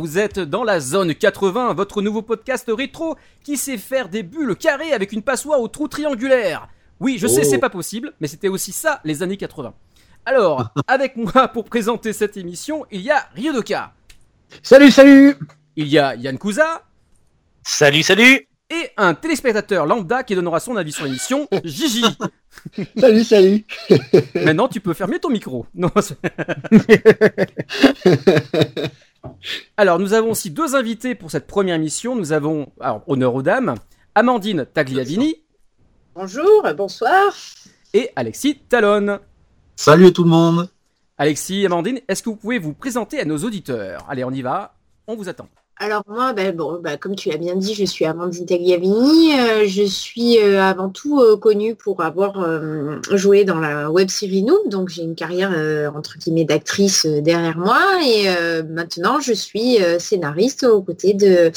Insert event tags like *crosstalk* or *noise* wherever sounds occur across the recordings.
Vous êtes dans la zone 80, votre nouveau podcast rétro qui sait faire des bulles carrées avec une passoire au trou triangulaire. Oui, je sais, Oh. c'est pas possible, mais c'était aussi ça les années 80. Alors, *laughs* avec moi pour présenter cette émission, il y a Ryodoka, Salut, salut il y a Yann Kuza Salut, salut et un téléspectateur lambda qui donnera son avis sur l'émission, *laughs* Gigi. Salut, salut Maintenant, tu peux fermer ton micro. Non, c'est- *laughs* alors, nous avons aussi deux invités pour cette première émission. Nous avons, alors, honneur aux dames, Amandine Tagliavini Bonjour, bonsoir. et Alexis Talon. Salut tout le monde Alexis, Amandine, est-ce que vous pouvez vous présenter à nos auditeurs? Allez, on y va, on vous attend. Alors moi, ben, ben, comme tu l'as bien dit, je suis Amandine Tagliavini. Euh, je suis euh, avant tout euh, connue pour avoir joué dans la web série Noob. Donc j'ai une carrière entre guillemets d'actrice derrière moi. Et maintenant, je suis scénariste aux côtés de,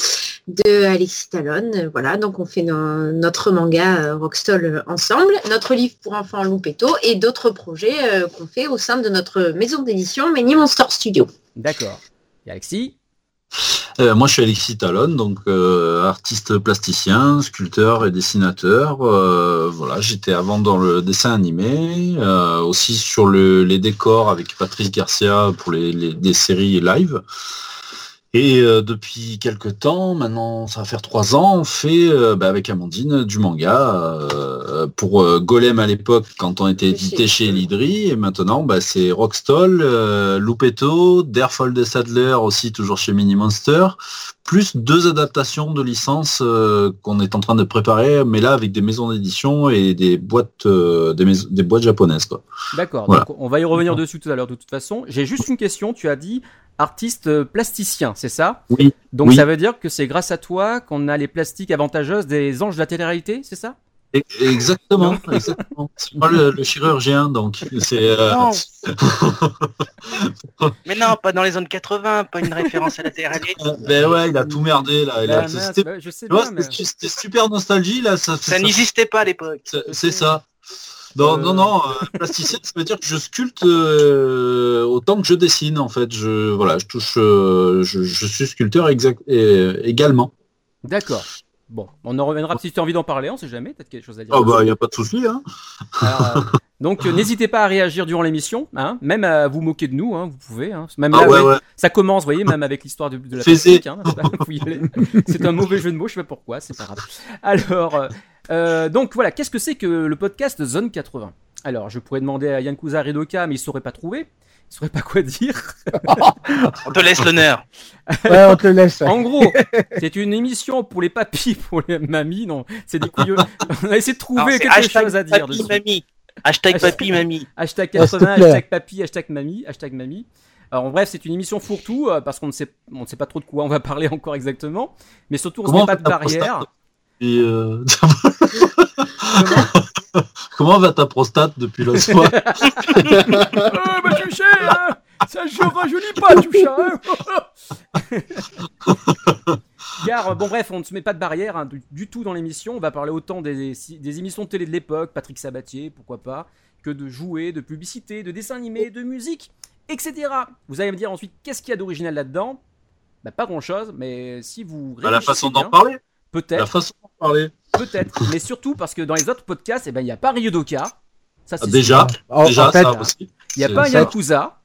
de Alexis Talon. Voilà, donc on fait no- notre manga Rockstall ensemble, notre livre pour enfants Loupetto et d'autres projets qu'on fait au sein de notre maison d'édition Mini Monster Studio. D'accord. Alexis? Euh, Moi je suis Alexis Talon, donc euh, artiste plasticien, sculpteur et dessinateur. Euh, voilà, j'étais avant dans le dessin animé, aussi sur le- les décors avec Patrice Garcia pour les, les- des séries live. Et euh, depuis quelques temps, maintenant ça va faire trois ans, on fait euh, bah, avec Amandine du manga euh, pour euh, Golem à l'époque quand on était édité chez Lidri et maintenant bah, c'est Rockstall, euh, Loupetto, Derfall de Sadler aussi toujours chez Mini Monster, plus deux adaptations de licences euh, qu'on est en train de préparer, mais là avec des maisons d'édition et des boîtes euh, des, mais- des boîtes japonaises quoi. D'accord, Voilà. donc on va y revenir dessus tout à l'heure de toute façon. J'ai juste une question, tu as dit artiste euh, plasticien, c'est ça? Oui. Donc Oui. ça veut dire que c'est grâce à toi qu'on a les plastiques avantageuses des anges de la télé-réalité, c'est ça? Exactement, exactement. C'est moi le, le chirurgien, donc c'est. euh, Non. *laughs* Mais non, pas dans les zones 80, pas une référence à la TRL. ben ouais, il a tout merdé là. il a- c'était- mais... super nostalgie là. Ça, Ça n'existait pas à l'époque. c'est- c'est ça. Non, Euh. non, non, euh, plasticien, ça veut dire que je sculpte euh, autant que je dessine en fait. Je voilà, je touche, euh, je, je suis sculpteur exact, et- également. D'accord. Bon, on en reviendra si tu as envie d'en parler, on sait jamais, peut-être quelque chose à dire. Oh bah, il y a pas de souci. Hein. Alors, euh, donc euh, n'hésitez pas à réagir durant l'émission, hein, même à vous moquer de nous, hein, vous pouvez. Hein. Même Ah là, ouais, ouais, ça commence, vous voyez, même avec l'histoire de, de la plastique, hein, c'est un mauvais jeu de mots, je sais pas pourquoi, c'est pas grave. Alors, euh, donc voilà, qu'est-ce que c'est que le podcast Zone 80 Alors, je pourrais demander à Yankuza Ridoka, mais il saurait pas trouver. Il saurait pas quoi dire. *laughs* On te laisse l'honneur. *laughs* Ouais, on te le laisse. En gros, c'est une émission pour les papis, pour les mamies, non, c'est des couilleux. On a essayé de trouver Alors, quelque chose à dire papy, mamie. Hashtag papy, mamie. Hashtag Ah, s'il te 80, plaît. hashtag papy, hashtag mamie, hashtag mamie. Alors bref, c'est une émission fourre-tout euh, parce qu'on ne sait, on ne sait pas trop de quoi on va parler encore exactement, mais surtout on ne met pas de barrière. Euh, *laughs* Comment va ta prostate depuis le soir oh bah tu sais, hein, ça je rajeunit pas tout ça. hein. *laughs* Car euh, bon bref, on ne se met pas de barrière hein, du, du tout dans l'émission. On va parler autant des, des émissions de télé de l'époque, Patrick Sabatier, pourquoi pas, que de jouets, de publicité, de dessins animés, de musique, etc. Vous allez me dire ensuite qu'est-ce qu'il y a d'original là-dedans? Bah pas grand-chose, mais si vous Bah, La façon d'en parler. La peut-être, façon d'en parler. peut-être, mais surtout parce que dans les autres podcasts, eh ben il n'y a pas Ryudoka. Ça, c'est Ah, Déjà, sûr. Déjà en fait, ça aussi. Il n'y a C'est- pas un ça Yakuza.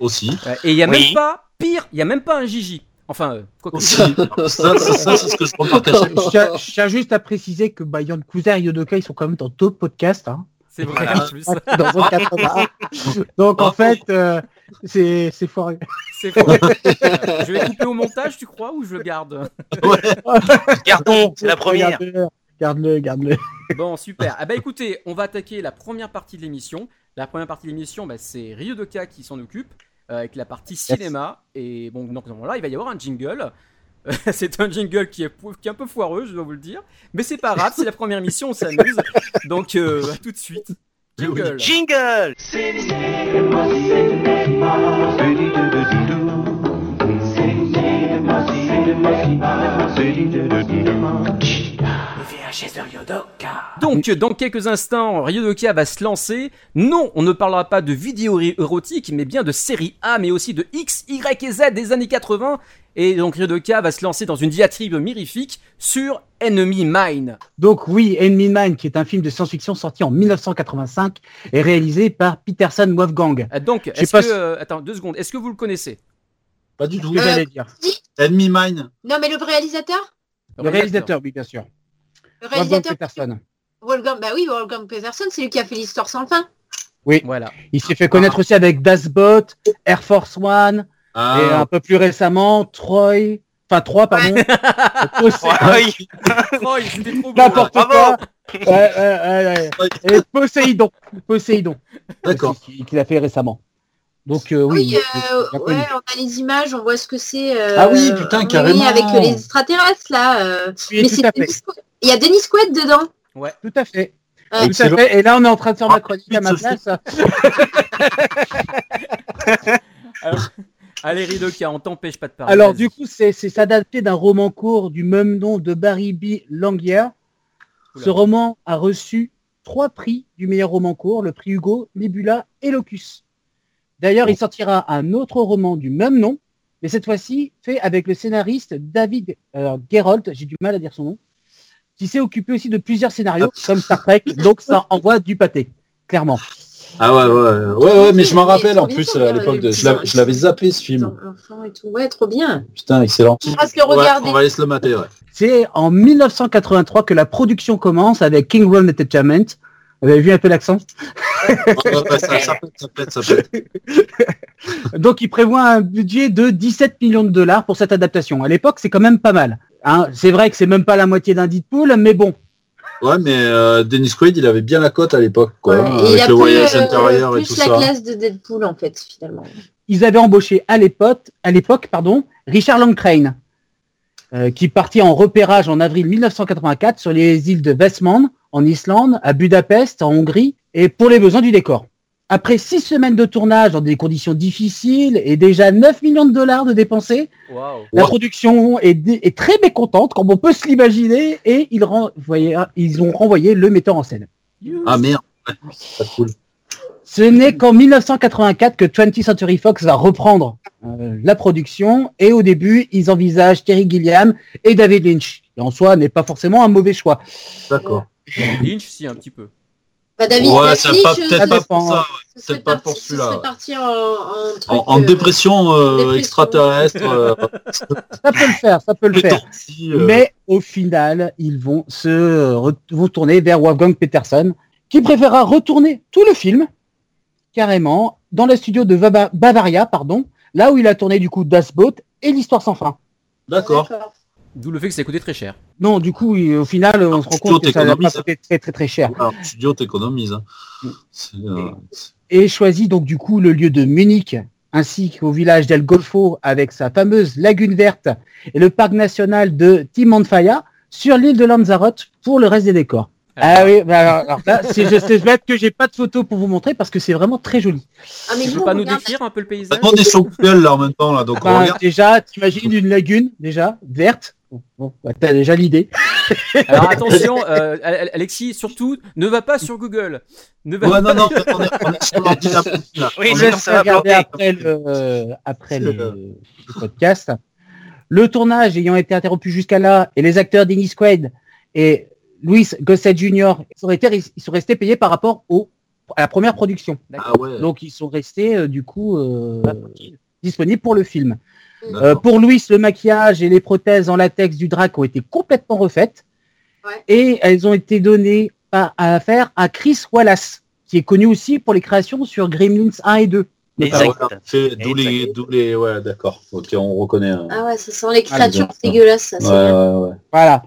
aussi. Et il n'y a Oui. même pas, pire, il n'y a même pas un Gigi. Enfin, euh, quoi que Aussi. *laughs* ça, ça, ça, c'est ce que je remarque à chaque je tiens, je tiens juste à préciser que bah, Yann Cousin et Yodoka, ils sont quand même dans d'autres podcasts. Hein, c'est vrai Voilà. en plus. *laughs* dans Zone 80. Donc en fait, euh, c'est c'est fort. *laughs* C'est faux. je vais couper au montage, tu crois, ou je le garde *laughs* Gardons, c'est la première. Garde-le, Garde-le. Bon, super. Ah bah écoutez, on va attaquer la première partie de l'émission. La première partie de l'émission, bah, c'est Ryudoka qui s'en occupe, euh, avec la partie cinéma. Et bon, donc là, il va y avoir un jingle. *laughs* C'est un jingle qui est, pou- qui est un peu foireux, je dois vous le dire. Mais c'est pas grave, c'est la première émission, on s'amuse. Donc, euh, à tout de suite. Jingle. Jingle Donc, dans quelques instants, Ryodoka va se lancer. Non, on ne parlera pas de vidéos érotiques, mais bien de série A, mais aussi de X, Y et Z des années 80. Et donc, Ryodoka va se lancer dans une diatribe mirifique sur Enemy Mine. Donc oui, Enemy Mine, qui est un film de science-fiction sorti en 1985 et réalisé par Peterson Wolfgang. Euh, Donc, sais est-ce pas que... si- euh, attends, deux secondes. Est-ce que vous le connaissez? Pas du tout. Euh, j'allais dire. Enemy Mine. Non, mais le réalisateur? Le réalisateur, oui, bien sûr. Le Wolfgang réalisateur Peterson. Wolfgang, bah oui, Wolfgang Peterson, c'est lui qui a fait l'histoire sans fin. Voilà. Il s'est fait connaître aussi avec Das Boat, Air Force One, et un Ah, peu plus récemment, Troy, enfin 3, pardon. Oui. *laughs* *laughs* Troy. N'importe quoi. Ouais, ouais, ouais, ouais. Et Poséidon. Poséidon. D'accord. Qu'il a fait récemment. Donc euh, oui. Oui, euh, a ouais, on a les images, on voit ce que c'est. euh, Ah oui, putain, oui, carrément. avec les extraterrestres, là. euh, Oui, mais tout c'est à fait. Dennis Quaid. Il y a Dennis Quaid dedans. Tout à fait. Ouais. Tout à fait. Et là, on est en train de faire ma Ah, chronique à ma place. *laughs* Allez, Ryodoka, on t'empêche pas de parler. Alors du coup, c'est adapté d'un roman court du même nom de Barry B. Langier. Ce roman a reçu trois prix du meilleur roman court, le prix Hugo, Nebula et Locus. D'ailleurs, il sortira un autre roman du même nom, mais cette fois-ci fait avec le scénariste David euh, Geralt, j'ai du mal à dire son nom, qui s'est occupé aussi de plusieurs scénarios comme Star Trek, donc ça *laughs* envoie du pâté, clairement. Ah ouais, ouais, ouais, ouais, mais je m'en rappelle en plus à l'époque de. Je l'avais- zappé ce film. Enfants et tout. Ouais, trop bien. Putain, excellent. On va Ouais, on aller se le mater, ouais. C'est en 1983 que la production commence avec King World Entertainment. Vous avez vu un peu l'accent? Donc, il prévoit un budget de 17 millions de dollars pour cette adaptation. À l'époque, c'est quand même pas mal. Hein, c'est vrai que c'est même pas la moitié d'un Deadpool, mais bon. Ouais, mais euh, Dennis Quaid, il avait bien la cote à l'époque, quoi. Ouais, et il a le plus, voyage euh, et plus tout la ça. classe de Deadpool, en fait, finalement. Ils avaient embauché à l'époque, à l'époque, pardon, Richard Longcrane, euh, qui partit en repérage en avril 1984 sur les îles de Westman, en Islande, à Budapest, en Hongrie, et pour les besoins du décor. Après six semaines de tournage dans des conditions difficiles et déjà 9 millions de dollars de dépensés. La production est, très mécontente, comme on peut se l'imaginer, et ils, ont renvoyé le metteur en scène. Ah merde. Ouais, Pas cool. Ce n'est qu'en 1984 que 20th Century Fox va reprendre euh, la production, et au début, ils envisagent Terry Gilliam et David Lynch. Et en soi, n'est pas forcément un mauvais choix. D'accord. Lynch, si, un petit peu. Bah, David, Ouais, ça Lynch, pas peut-être pas dépend. pour ça. peut-être pas parti- pour celui-là, en, en, truc, En, en euh, dépression, euh, dépression. extraterrestre, euh, *laughs* Ça peut le faire, ça peut le faire. Mais au final, ils vont se re- vont tourner vers Wolfgang Peterson, qui préférera retourner tout le film carrément dans le studio de Bava- Bavaria, pardon, là où il a tourné du coup Das Boat et l'histoire sans fin. D'accord. D'où le fait que ça a coûté très cher. Non, du coup, au final, on se rend compte que ça n'a pas coûté très très très cher. Alors, studio, t'économises. hein. C'est, euh, Et choisit donc du coup le lieu de Munich, ainsi qu'au village d'El Golfo avec sa fameuse lagune verte et le parc national de Timanfaya sur l'île de Lanzarote pour le reste des décors. Ah oui, bah alors, alors là, c'est je sais bête que j'ai pas de photos pour vous montrer parce que c'est vraiment très joli. Ah, mais Tu peux pas on nous décrire un peu le paysage? Monde est sur Google là en même temps là, donc on Bah, regarde. déjà, t'imagines une lagune déjà verte. Bon, bah, t'as déjà l'idée. *laughs* Alors attention, euh, Al- Alexis, surtout, ne va pas sur Google. Ne va Ouais, non, non, on est, on est sur l'ordi là. là. Oui, On laisse ça va regarder après le, euh, après le, le podcast. Le tournage ayant été interrompu jusqu'à là, et les acteurs Dennis Quaid et Louis Gossett Jr. ils sont, restés, ils sont restés payés par rapport au, à la première production. Ah ouais. Donc ils sont restés euh, du coup euh, disponibles pour le film. Euh, pour Louis, le maquillage et les prothèses en latex du drac ont été complètement refaites. Ouais. Et elles ont été données à, à faire à Chris Wallace, qui est connu aussi pour les créations sur Gremlins 1 et 2. Ah Exact. ouais, fait- D'où les, d'où les, ouais, d'accord. Ok, on reconnaît. hein. Ah ouais, ça sent les créatures bien. dégueulasses, ça. c'est Ouais, bien. ouais, ouais. Voilà.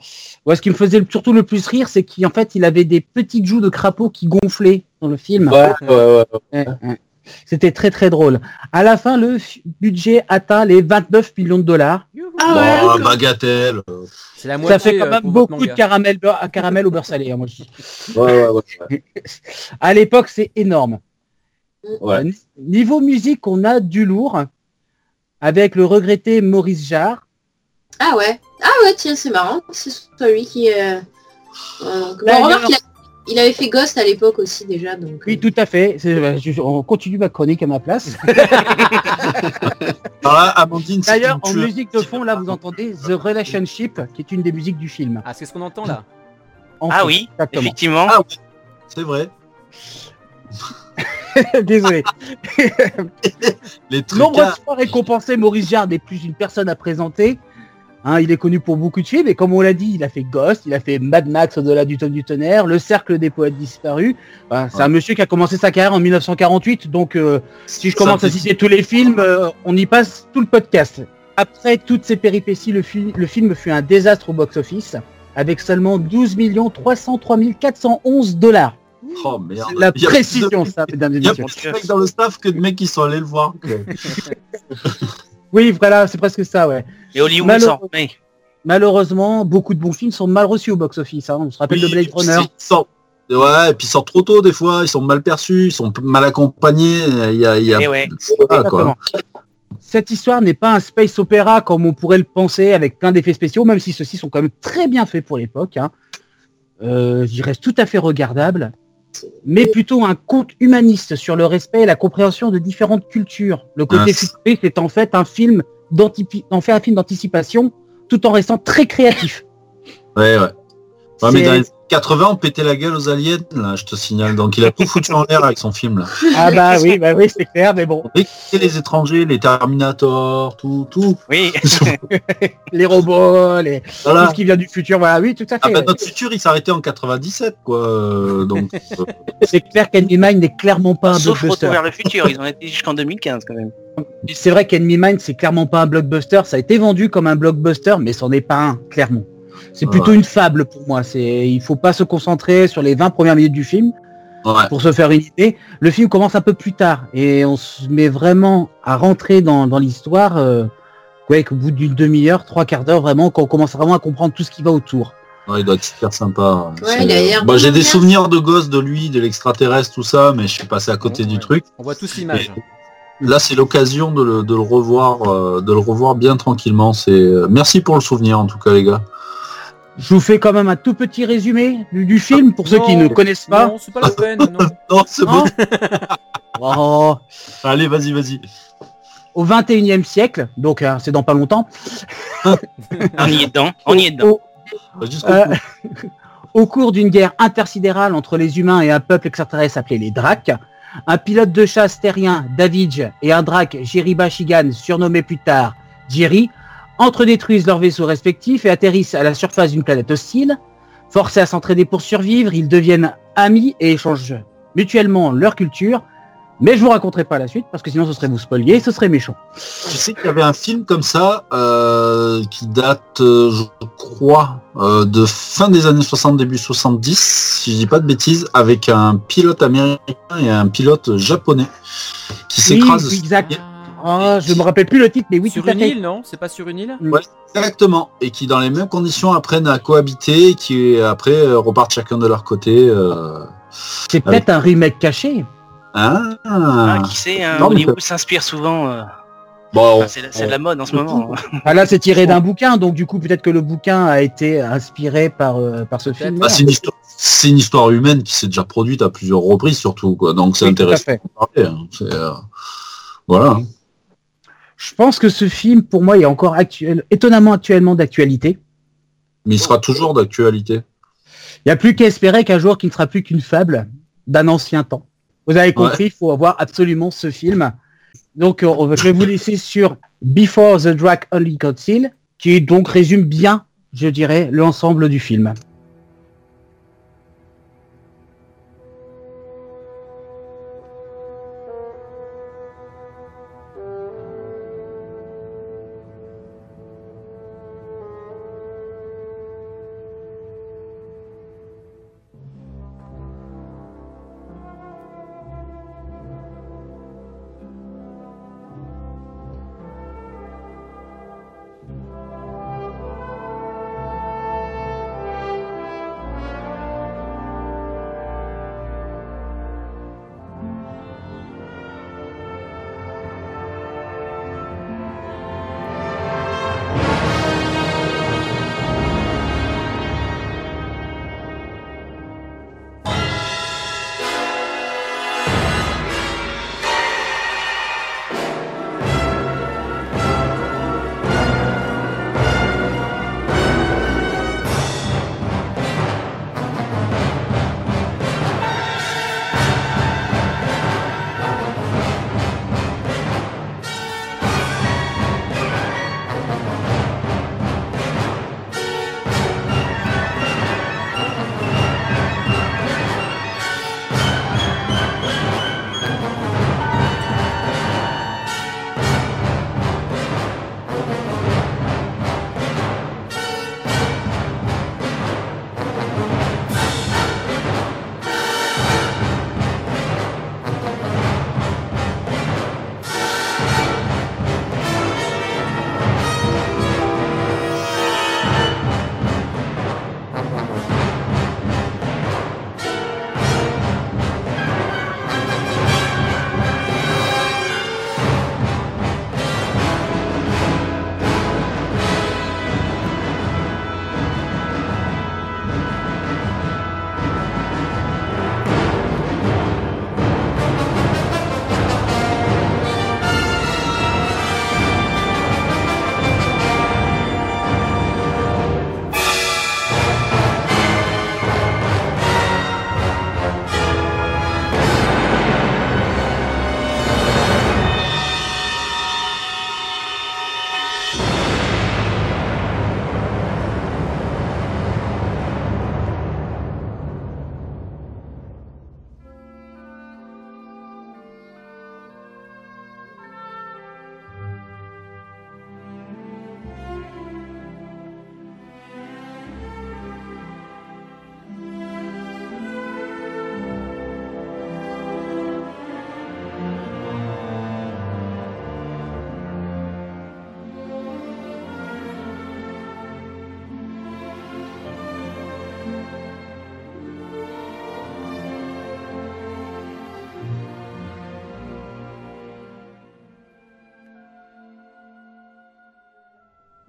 Ouais, ce qui me faisait surtout le plus rire, c'est qu'en fait, il avait des petites joues de crapaud qui gonflaient dans le film. Ouais, ouais, ouais. C'était très très drôle. À la fin, le budget atteint les 29 millions de dollars. Ah Bon, ouais, bagatelle. C'est la Ça fait quand euh, même pour votre beaucoup de caramel, caramel au beurre salé. hein, moi, je. Ouais, ouais, ouais. *laughs* À l'époque, c'est énorme. Ouais. Euh, ni- Niveau musique, on a du lourd avec le regretté Maurice Jarre. Ah ouais. Ah ouais, tiens, c'est marrant. C'est celui qui. euh, Euh, on remarque qu'il il avait fait Ghost à l'époque aussi déjà. Donc, Oui, tout à fait. Je- On continue ma chronique à ma place. *laughs* Si D'ailleurs, en musique de fond, là, vous entendez The Relationship, qui est une des musiques du film. Ah, c'est ce qu'on entend là. En Ah fait, oui, exactement. effectivement. Ah, c'est vrai. *laughs* Désolé. *laughs* Les trucs. Nombreuses fois récompensé, Maurice Jarre n'est plus une personne à présenter. Hein, il est connu pour beaucoup de films et comme on l'a dit, il a fait Ghost, il a fait Mad Max au-delà du tome du tonnerre, Le Cercle des poètes disparus. Enfin, c'est Ouais. un monsieur qui a commencé sa carrière en 1948, donc euh, si je commence à citer tous les films, euh, on y passe tout le podcast. Après toutes ces péripéties, le, fi- le film fut un désastre au box-office, avec seulement 12 303 411 dollars. Oh merde. La précision, de- ça, mesdames et Il y a messieurs. plus de mecs dans le staff que de mecs qui sont allés le voir. *laughs* Oui, voilà, c'est presque ça, ouais. Et Hollywood Malheureux- s'en remet. Malheureusement, beaucoup de bons films sont mal reçus au box-office. hein. On se rappelle Oui, de Blade Runner. c'est- ils sortent- Ouais, et puis ils sortent trop tôt des fois, ils sont mal perçus, ils sont mal accompagnés. Il y a, il y a... Ouais. Voilà, quoi. Exactement. Cette histoire n'est pas un space opéra comme on pourrait le penser avec plein d'effets spéciaux, même si ceux-ci sont quand même très bien faits pour l'époque. Hein. Euh, il reste tout à fait regardable, mais plutôt un conte humaniste sur le respect et la compréhension de différentes cultures. Le côté futuriste est en fait un film d'antipi- en fait un film d'anticipation, tout en restant très créatif. Ouais, ouais. Ouais, mais dans les 80, on pétait la gueule aux aliens, là, je te signale. Donc il a tout foutu en l'air avec son film, là. Ah bah oui, bah oui, c'est clair, mais bon, Et les étrangers, les Terminator, tout, tout. Oui. *laughs* les robots, les... tout Voilà. ce qui vient du futur, voilà, oui, tout à fait. Ah bah, ouais. notre futur, il s'arrêtait en 97, quoi. euh, donc, euh, *laughs* C'est clair qu'Enemy Mine n'est clairement pas un Sauf blockbuster. Vers le futur, ils ont été jusqu'en 2015 quand même. C'est vrai qu'Enemy Mine, c'est clairement pas un blockbuster. Ça a été vendu comme un blockbuster, mais c'en est pas un, clairement. C'est plutôt Ouais. une fable pour moi. C'est, il faut pas se concentrer sur les 20 premières minutes du film ouais. pour se faire une idée. Le film commence un peu plus tard et on se met vraiment à rentrer dans, dans l'histoire. Euh, ouais, qu'au bout d'une demi-heure, trois quarts d'heure, vraiment, quand on commence vraiment à comprendre tout ce qui va autour. Ouais, il doit être super sympa. Ouais, Bah, j'ai des souvenirs de gosses, de lui, de l'extraterrestre, tout ça, mais je suis passé à côté Ouais, du ouais. truc. On voit tous l'image. Là, c'est l'occasion de le, de le revoir, euh, de le revoir bien tranquillement. C'est euh, merci pour le souvenir, en tout cas, les gars. Je vous fais quand même un tout petit résumé du, du film pour ceux qui ne connaissent pas. Non, c'est pas la peine. Non. *laughs* Non, c'est Non bon. *laughs* Oh. Allez, vas-y, vas-y. Au 21e siècle, donc euh, c'est dans pas longtemps, *laughs* On y est dedans, on y est dedans. au, jusqu'au Euh. Au cours d'une guerre intersidérale entre les humains et un peuple extraterrestre appelé les Dracs, un pilote de chasse terrien, Davidge, et un Drac, Jeriba Shigan, surnommé plus tard Jerry, entredétruisent leurs vaisseaux respectifs et atterrissent à la surface d'une planète hostile. Forcés à s'entraider pour survivre, ils deviennent amis et échangent mutuellement leur culture. Mais je vous raconterai pas la suite parce que sinon ce serait vous spoiler, ce serait méchant. Je sais qu'il y avait un film comme ça euh, qui date, euh, je crois, euh, de fin des années 60, début 70, si je dis pas de bêtises, avec un pilote américain et un pilote japonais qui Oui, s'écrasent. Oh, je me rappelle plus le titre, mais oui, sur tout à une fait. île, non? C'est pas sur une île? Exactement. Et qui dans les mêmes conditions apprennent à cohabiter et qui après euh, repartent chacun de leur côté. euh. C'est peut-être un remake caché. Ah. Ah, qui sait, hein, Non, mais Hollywood s'inspire souvent. euh, Bon, enfin, c'est de la mode en ce moment. hein. Ah, là, c'est tiré d'un bouquin, donc du coup, peut-être que le bouquin a été inspiré par, euh, par ce film. bah, c'est une histoire. C'est une histoire humaine qui s'est déjà produite à plusieurs reprises surtout quoi. Donc c'est intéressant de parler. hein. C'est, euh, Voilà. Je pense que ce film, pour moi, est encore actuel, étonnamment actuellement d'actualité. Mais il sera toujours d'actualité. Il n'y a plus qu'à espérer qu'un jour, qu'il ne sera plus qu'une fable d'un ancien temps. Vous avez compris, il faut avoir absolument ce film. Donc, euh, je vais vous laisser sur Before the Drag Only Council, qui donc résume bien, je dirais, l'ensemble du film.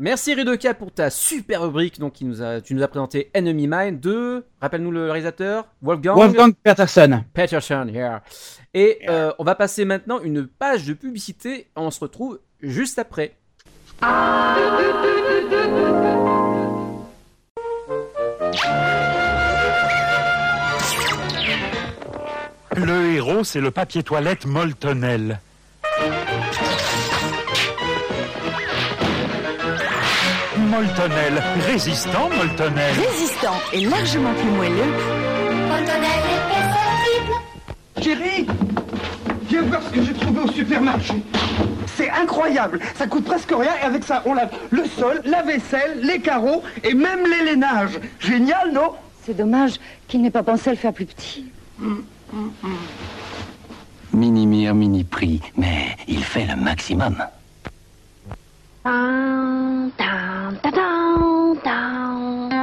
Merci Rudoka pour ta super rubrique. Donc, qui nous a, tu nous as présenté Enemy Mine de, rappelle-nous le réalisateur, Wolfgang, Wolfgang Peterson. Peterson. yeah. Et euh, on va passer maintenant une page de publicité. On se retrouve juste après. Le héros, c'est le papier toilette Moltonel. Moltonel, résistant Moltonel. Résistant et largement plus moelleux. Chérie, viens voir ce que j'ai trouvé au supermarché. C'est incroyable, ça coûte presque rien et avec ça on lave le sol, la vaisselle, les carreaux et même les lainages. Génial, non? C'est dommage qu'il n'ait pas pensé à le faire plus petit. Mini mire, mini prix, mais il fait le maximum. 当当当当当。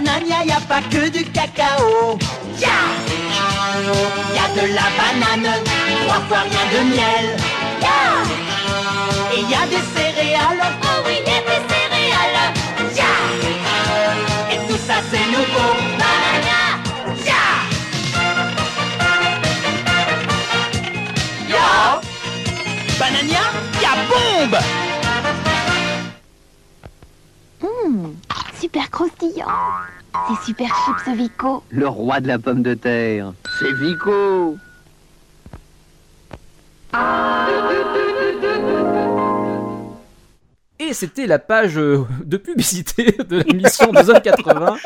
Banania, y a pas que du cacao. Ya Y de la banane, trois fois rien de miel. Ya Et y des céréales. Oh oui, y a des céréales. Ya Et tout ça c'est nouveau. Banania. Ya Banania, y a bombe Hum, super croustillant. C'est super chips Vico. Le roi de la pomme de terre. C'est Vico. Et c'était la page euh, de publicité *laughs* de l'émission de Zone 80.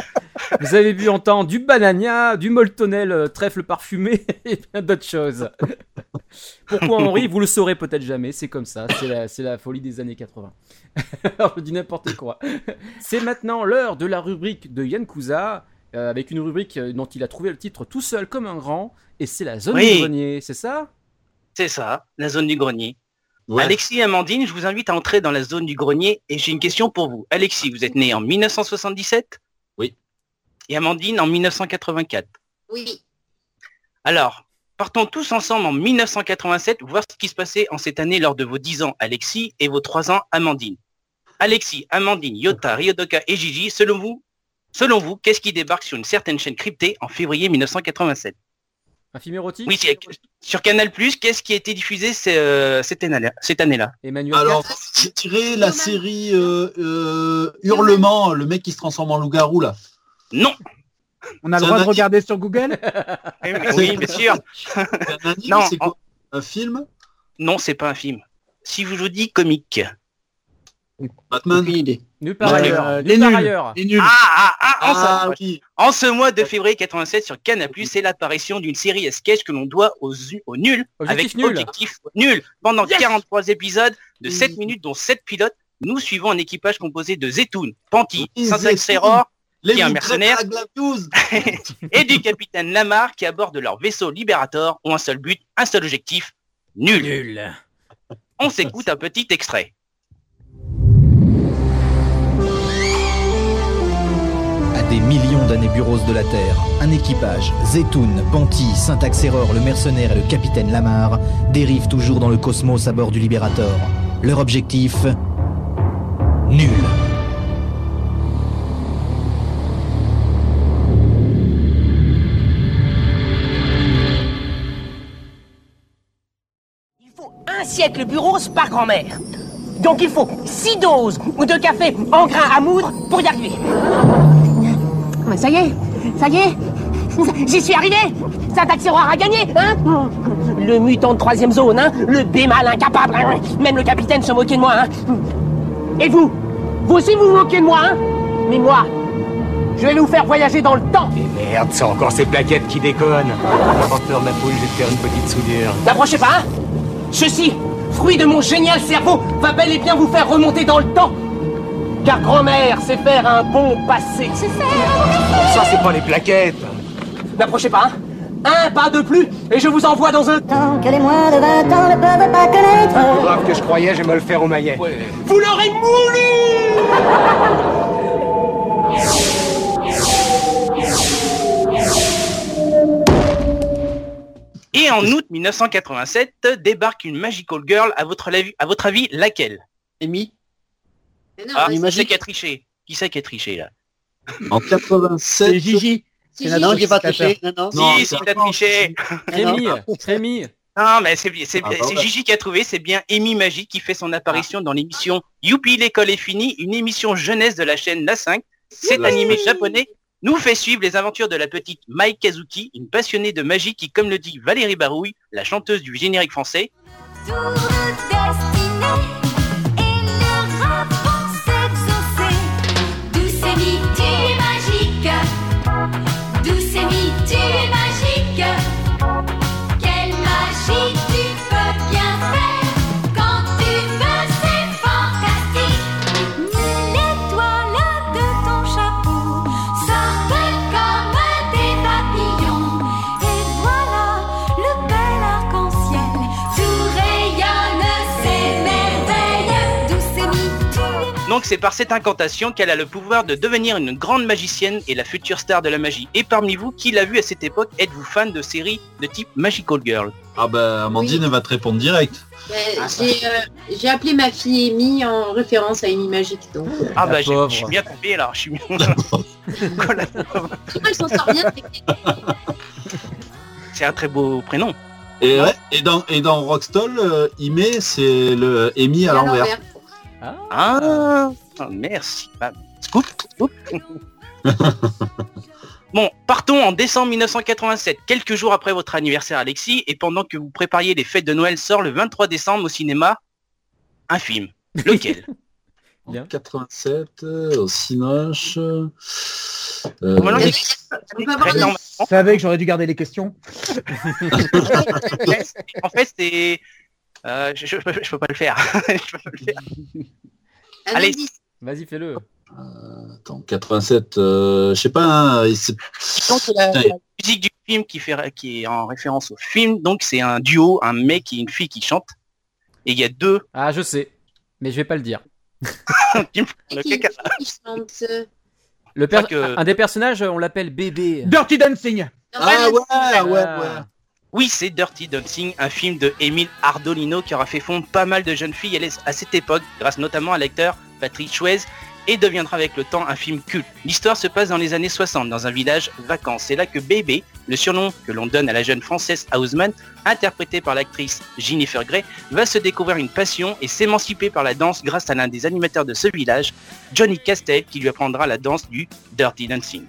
Vous avez pu entendre du banania, du moltonel euh, trèfle parfumé *laughs* et bien d'autres choses. Pourquoi on rit Vous le saurez peut-être jamais, c'est comme ça, c'est la, folie des années 80. *laughs* Alors je dis n'importe quoi. C'est maintenant l'heure de la rubrique de Yann euh, avec une rubrique dont il a trouvé le titre tout seul comme un grand, et c'est la zone Oui. du grenier, c'est ça? C'est ça, la zone du grenier. Ouais. Alexis et Amandine, je vous invite à entrer dans la zone du grenier et j'ai une question pour vous. Alexis, vous êtes né en 1977 Oui. Et Amandine en 1984. Oui. Alors, partons tous ensemble en 1987 voir ce qui se passait en cette année lors de vos 10 ans Alexis et vos 3 ans Amandine. Alexis, Amandine, Yota, Ryodoka et Gigi, selon vous, selon vous, qu'est-ce qui débarque sur une certaine chaîne cryptée en février 1987 Un film érotique Oui, c'est- sur Canal+, qu'est-ce qui a été diffusé c'est, euh, cette année-là cette année-là Emmanuel Alors, Carr j'ai tiré la série euh, euh, Hurlement, le mec qui se transforme en loup-garou là. Non On a le droit de regarder sur Google *laughs* Oui, bien sûr C'est un anime, Non, c'est quoi Un film? Non, c'est pas un film. Si je vous dis comique. Batman Aucune idée. Nulle part Ouais, ailleurs. euh, les part nuls. ailleurs. Les nuls. Ah, ah, ah, en, Ah ce, oui. en ce mois de février 87 sur Canal+, c'est l'apparition d'une série à sketch que l'on doit aux, aux nuls, Objectif avec nul. objectif nul. Pendant Yes 43 épisodes de 7 Oui. minutes, dont 7 pilotes, nous suivons un équipage composé de Zetoun, Panty, Les qui est un mercenaire. *laughs* Et du capitaine Lamar qui, à bord de leur vaisseau Liberator, ont un seul but, un seul objectif, nul. Nul. On s'écoute un petit extrait. Des millions d'années bureaux de la Terre, un équipage, Zetoun, Panty, Syntax Error, le mercenaire et le capitaine Lamar, dérivent toujours dans le cosmos à bord du Liberator. Leur objectif Nul. Il faut un siècle bureau par grand-mère. Donc il faut six doses de café en grains à moudre pour y arriver. Ça y est, ça y est. J'y suis arrivé. Syntax Error a gagné, hein. Le mutant de troisième zone, hein. Le bémal incapable, hein. Même le capitaine se moquait de moi, hein. Et vous? Vous aussi vous vous moquez de moi, hein. Mais moi, je vais vous faire voyager dans le temps. Merde, c'est encore ces plaquettes qui déconnent. Pas peur, ma poule, je vais te faire une petite soudure. N'approchez pas, hein. Ceci, fruit de mon génial cerveau, va bel et bien vous faire remonter dans le temps Car grand-mère sait faire un bon passé. C'est Ça, c'est pas les plaquettes. N'approchez pas, hein Un pas de plus, et je vous envoie dans un... Tant que les moins de 20 ans ne peuvent pas connaître. Plus grave que je croyais, je vais me le faire au maillet. Vous l'aurez moulu Et en août 1987, débarque une Magical Girl, à votre avis, à votre avis laquelle? Amy Ah, qui Magic c'est qui a triché? Qui c'est qui a triché là? En 87. C'est Gigi. C'est Gigi. Non, j'ai pas triché. Non, non. Non, Si, si, t'as triché Rémi, Rémi. Non, mais c'est bien- c'est Ah, bien- bah. Gigi qui a trouvé, c'est bien Amy Magic qui fait son apparition dans l'émission Youpi, l'école est finie, une émission jeunesse de la chaîne La 5. Cet animé japonais nous fait suivre les aventures de la petite Mai Kazuki, une passionnée de magie qui, comme le dit Valérie Barouille, la chanteuse du générique français, Donc c'est par cette incantation qu'elle a le pouvoir de devenir une grande magicienne et la future star de la magie. Et parmi vous, qui l'a vu à cette époque Êtes-vous fan de séries de type Magical Girl? Ah ben Amandine Oui. va te répondre direct. J'ai, euh, j'ai appelé ma fille Amy en référence à Amy Magique. Donc, euh, Ah La bah je suis bien tombé là, je suis bien... *laughs* C'est un très beau prénom. Et, ouais, et dans et dans Rockstall, euh, Ime c'est le Amy à l'envers. Ah, merci. Ah, scoop, scoop. *laughs* bon, partons en décembre 1987, quelques jours après votre anniversaire Alexis, et pendant que vous prépariez les fêtes de Noël sort le 23 décembre au cinéma, un film. Lequel? *laughs* En Bien. 87 euh, au Cinoche. euh, Voilà, Très Je savais que j'aurais dû garder les questions. *laughs* en fait, c'est... euh, je, je, peux- je peux pas le faire. *laughs* Je peux pas le faire. *laughs* un Allez. Vas-y, fais-le. Attends, 87, euh, je sais pas, hein, Donc, la, la musique du film qui, fait, qui est en référence au film, donc c'est un duo, un mec et une fille qui chantent. Et il y a deux... Ah, je sais. Mais je vais pas le dire. *laughs* le Qui, euh, Le per- crois que- Un des personnages, on l'appelle bébé. Dirty Dancing. Ah ouais, ouais, ouais. Ah. Oui, c'est Dirty Dancing, un film de Émile Ardolino qui aura fait fondre pas mal de jeunes filles à cette époque, grâce notamment à l'acteur Patrick Swayze, et deviendra avec le temps un film culte. L'histoire se passe dans les années 60, dans un village vacances. C'est là que Bébé, le surnom que l'on donne à la jeune française Houseman, interprétée par l'actrice Jennifer Grey, va se découvrir une passion et s'émanciper par la danse grâce à l'un des animateurs de ce village, Johnny Castel, qui lui apprendra la danse du Dirty Dancing.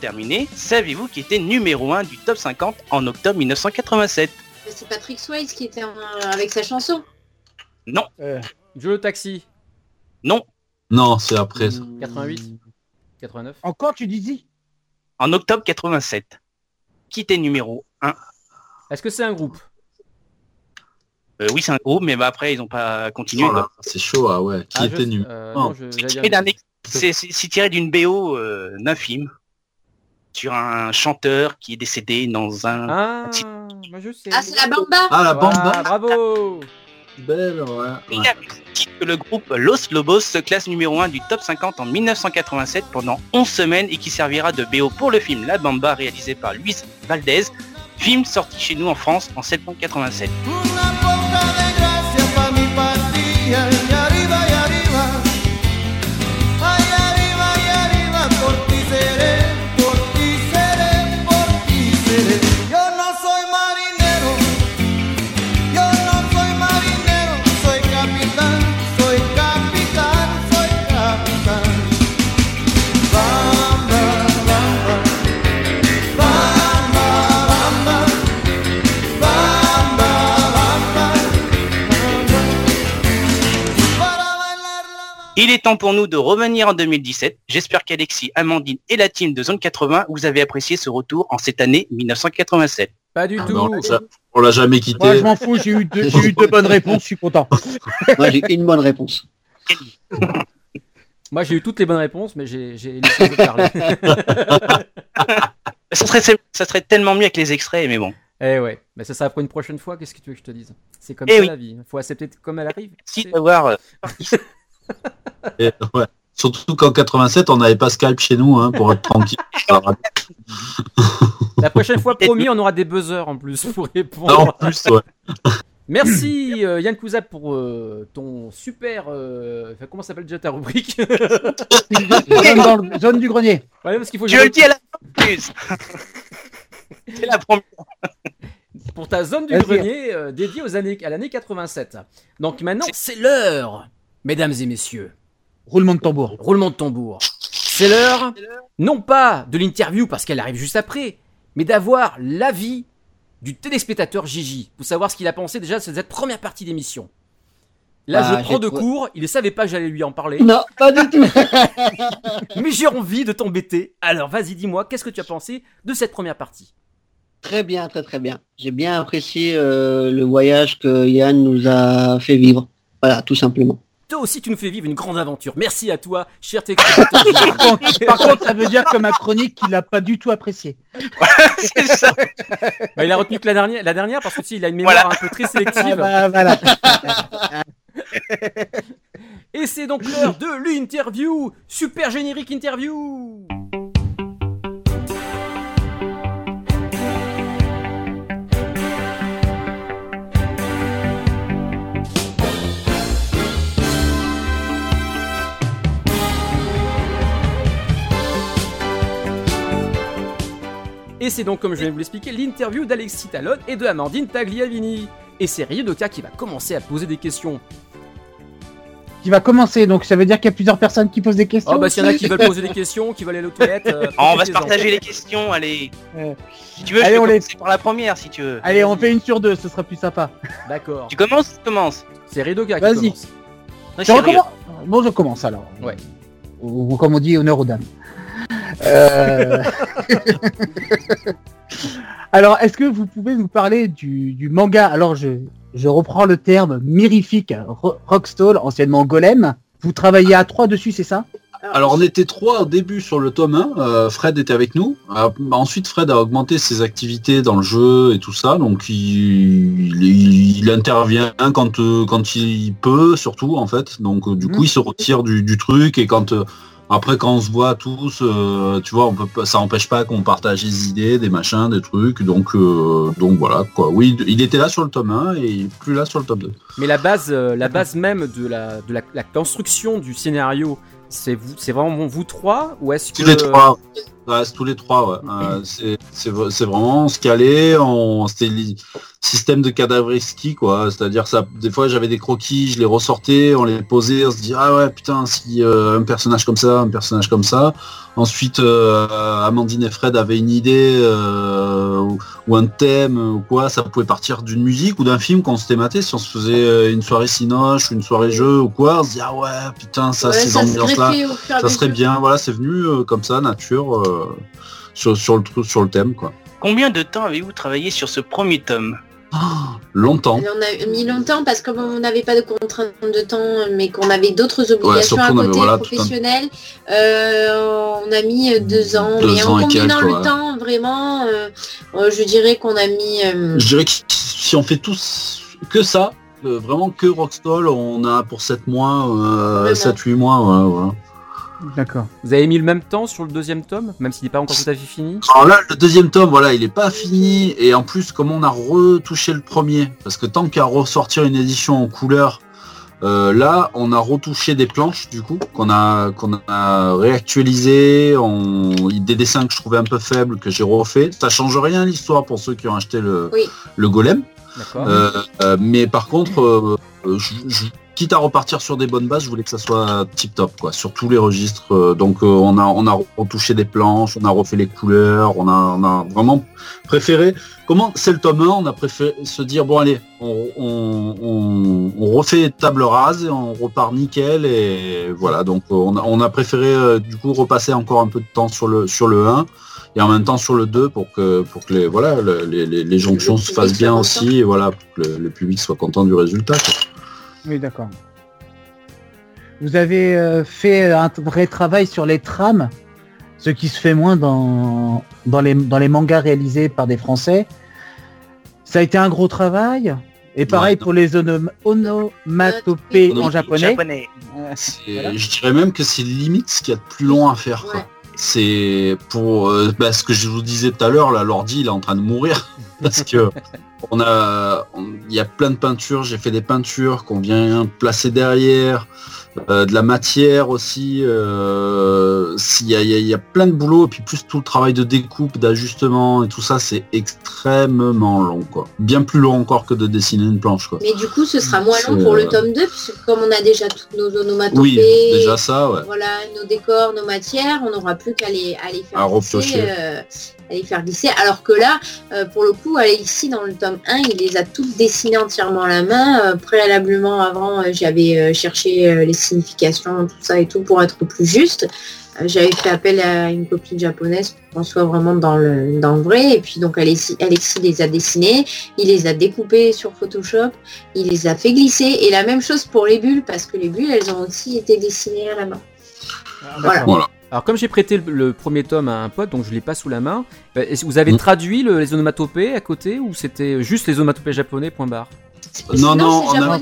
Terminer, savez-vous qui était numéro 1 du top 50 en octobre 1987 Mais C'est Patrick Swayze qui était en- avec sa chanson. Non. Joe le taxi. Non. Non, c'est après. ça. 88 89 Encore, tu disais En octobre 87. Qui était numéro 1 Est-ce que c'est un groupe? Euh, Oui, c'est un groupe, mais bah, après, ils n'ont pas continué. Oh c'est chaud, ah ouais. Qui Ah, était nu euh, Non. non, je- C'est j'allais tiré dire- d'un ex- c'est- tiré d'une BO euh, d'un film sur un chanteur qui est décédé dans un. Ah, je sais. Ah, c'est la Bamba Ah, la bamba Ah, bravo Belle, ouais. Que le groupe Los Lobos se classe numéro 1 du top 50 en 1987 pendant 11 semaines et qui servira de BO pour le film La Bamba réalisé par Luis Valdez, film sorti chez nous en France en septembre 87. Il est temps pour nous de revenir en 2017. J'espère qu'Alexis, Amandine et la team de Zone 80 vous avez apprécié ce retour en cette année 1987. Pas du Ah, tout. on l'a jamais quitté. Moi, je m'en fous, j'ai eu, deux, j'ai eu deux bonnes *laughs* réponses, je suis content. Moi, j'ai une bonne réponse. *laughs* Moi j'ai eu toutes les bonnes réponses, mais j'ai laissé autres parler. *laughs* Ça serait, ça serait tellement mieux avec les extraits, mais bon. eh ouais, mais ça sera pour une prochaine fois, qu'est-ce que tu veux que je te dise? C'est comme Eh ça oui. la vie, faut accepter comme elle arrive. Si d'avoir euh, Et, ouais. Surtout qu'en 87, on n'avait pas Skype chez nous hein, pour être tranquille. *laughs* La prochaine fois, promis, on aura des buzzers en plus pour répondre. en plus, ouais. Merci euh, Yann Cousa pour euh, ton super. euh, comment s'appelle déjà ta rubrique? *laughs* Zone, dans le- zone du grenier. Ouais, parce qu'il faut que Je le dis à la plus. *laughs* C'est la première. pour ta zone du grenier euh, dédiée aux années, à l'année 87. Donc maintenant, c'est l'heure, mesdames et messieurs. Roulement de tambour. Roulement de tambour. C'est l'heure, non pas de l'interview parce qu'elle arrive juste après, mais d'avoir l'avis du téléspectateur Gigi pour savoir ce qu'il a pensé déjà de cette première partie d'émission. Là, Ah, je prends de cours, il ne savait pas que j'allais lui en parler. Non, pas du tout. *laughs* Mais j'ai envie de t'embêter. Alors vas-y, dis-moi, qu'est-ce que tu as pensé de cette première partie? Très bien, très très bien. J'ai bien apprécié euh, le voyage que Yann nous a fait vivre. Voilà, tout simplement. Toi aussi, tu nous fais vivre une grande aventure. Merci à toi, cher téléspectateur. Par contre, par contre, ça veut dire que ma chronique, il n'a pas du tout apprécié. C'est ça. Bah, il a retenu que la dernière, la dernière parce que si, il a une mémoire Voilà. un peu très sélective. Ah bah, voilà. Et c'est donc l'heure de l'interview Super générique interview Et c'est donc, comme je viens de vous l'expliquer, l'interview d'Alexis Talon et de Amandine Tagliavini. Et c'est Ryodoka qui va commencer à poser des questions. Qui va commencer, donc ça veut dire qu'il y a plusieurs personnes qui posent des questions. Oh bah s'il y en a qui veulent poser des questions, qui veulent aller aux toilettes... euh, *laughs* Oh, on va se partager les questions, allez. Euh, Si tu veux, allez, je on peux les- commencer par la première, si tu veux. Allez, on fait une sur deux, ce sera plus sympa. D'accord. Tu commences Tu commences. C'est Ryodoka qui Vas-y. commence. Je c'est recommence. Bon, je commence alors. Ouais. Ou, ou comme on dit, honneur aux dames. Euh, *laughs* alors, est-ce que vous pouvez nous parler du, du manga? Alors, je, je reprends le terme mirifique Ro- Rockstall, anciennement Golem. Vous travaillez à trois dessus, c'est ça? Alors on était trois au début sur le tome 1, euh, Fred était avec nous. Euh, ensuite Fred a augmenté ses activités dans le jeu et tout ça, donc il, il- il intervient quand, euh, quand il peut surtout en fait. Donc du coup Mhm. il se retire du, du truc et quand après quand on se voit tous, euh, tu vois, on peut ça empêche pas qu'on partage des idées, des machins, des trucs. Donc euh, donc voilà quoi. Oui, il était là sur le tome 1 et il est plus là sur le tome 2. Mais la base, euh, la base même de la, de la, la construction du scénario, c'est vous, c'est vraiment vous trois ou est-ce que Tous les trois. Tous les trois. Ouais. Euh, c'est- c'est v- c'est vraiment on se on c'était li- système de cadavreski quoi. C'est-à-dire ça, des fois j'avais des croquis, je les ressortais, on les posait, on se dit ah ouais putain si euh, un personnage comme ça, un personnage comme ça. Ensuite euh, Amandine et Fred avaient une idée ou, ou un thème ou quoi, ça pouvait partir d'une musique ou d'un film qu'on se thématait. Si on se faisait une soirée cinoche ou une soirée jeu ou quoi, on se dit ah ouais putain ça Ouais, ces ambiances là ça serait bien voilà c'est venu comme ça nature euh, sur, sur le sur le thème quoi Combien de temps avez-vous travaillé sur ce premier tome? Longtemps On a mis longtemps parce que comme on n'avait pas de contraintes de temps, mais qu'on avait d'autres obligations surtout, à côté voilà, un- professionnelles, euh, on a mis euh, deux ans. Deux mais ans en et combinant quelques, le ouais. temps, vraiment, euh, euh, je dirais qu'on a mis... euh, je dirais que si on fait tous que ça euh, vraiment que Rockstall on a pour 7 mois Vraiment. 7-8 mois ouais, voilà. D'accord. Vous avez mis le même temps sur le deuxième tome, même s'il n'est pas encore tout à fait fini Alors là, le deuxième tome, voilà, il est pas fini. Et en plus, comme on a retouché le premier, parce que tant qu'à ressortir une édition en couleur, euh, là, on a retouché des planches, du coup, qu'on a, qu'on a réactualisé, on... des dessins que je trouvais un peu faibles, que j'ai refait. Ça change rien l'histoire pour ceux qui ont acheté le, Oui. le golem. Euh, euh, mais par contre, je- je- quitte à repartir sur des bonnes bases, je voulais que ça soit tip top, quoi, sur tous les registres. Euh, donc euh, on a on a retouché des planches, on a refait les couleurs, on a, on a vraiment préféré. Comment c'est le tome 1, on a préféré se dire bon allez, on, on, on- on refait table rase et on repart nickel et voilà. Donc euh, on a, on a préféré euh, du coup repasser encore un peu de temps sur le sur le 1 et en même temps sur le 2 pour que pour que les voilà le- les, les, les jonctions se fassent bien aussi et voilà pour que le, le public soit content du résultat. quoi. Oui, d'accord. Vous avez euh, fait un vrai travail sur les trames, ce qui se fait moins dans, dans, les, dans les mangas réalisés par des Français. Ça a été un gros travail. Et pareil pour les onom- onomatopées en japonais. Je dirais même que c'est limite ce qu'il y a de plus long à faire. C'est pour euh, bah, ce que je vous disais tout à l'heure, là, l'ordi il est en train de mourir *laughs* parce que on a, il y a plein de peintures. J'ai fait des peintures qu'on vient placer derrière, euh, de la matière aussi. euh, il y a- il y a plein de boulot et puis plus tout le travail de découpe, d'ajustement et tout ça, c'est extrêmement long quoi. Bien plus long encore que de dessiner une planche quoi. Mais du coup, ce sera moins long pour le euh, tome 2, puisque comme on a déjà toutes nos onomatopées, Oui, déjà ça, ouais. voilà, nos décors, nos matières, on n'aura plus qu'à les, à les faire À glisser, euh, à les faire glisser. Alors que là, pour le coup, ici dans le tome 1, il les a toutes dessinées entièrement à la main. Euh, préalablement, avant, euh, j'avais euh, cherché les significations, tout ça et tout pour être plus juste. J'avais fait appel à une copine japonaise pour qu'on soit vraiment dans le, dans le vrai. Et puis donc Alexis, Alexis les a dessinés, il les a découpés sur Photoshop, il les a fait glisser. Et la même chose pour les bulles, parce que les bulles, elles ont aussi été dessinées à la main. Voilà. Alors comme j'ai prêté le, le premier tome à un pote, donc je l'ai pas sous la main, euh, vous avez Mm. traduit le- les onomatopées à côté ou c'était juste les onomatopées japonais point barre Non, non, on a,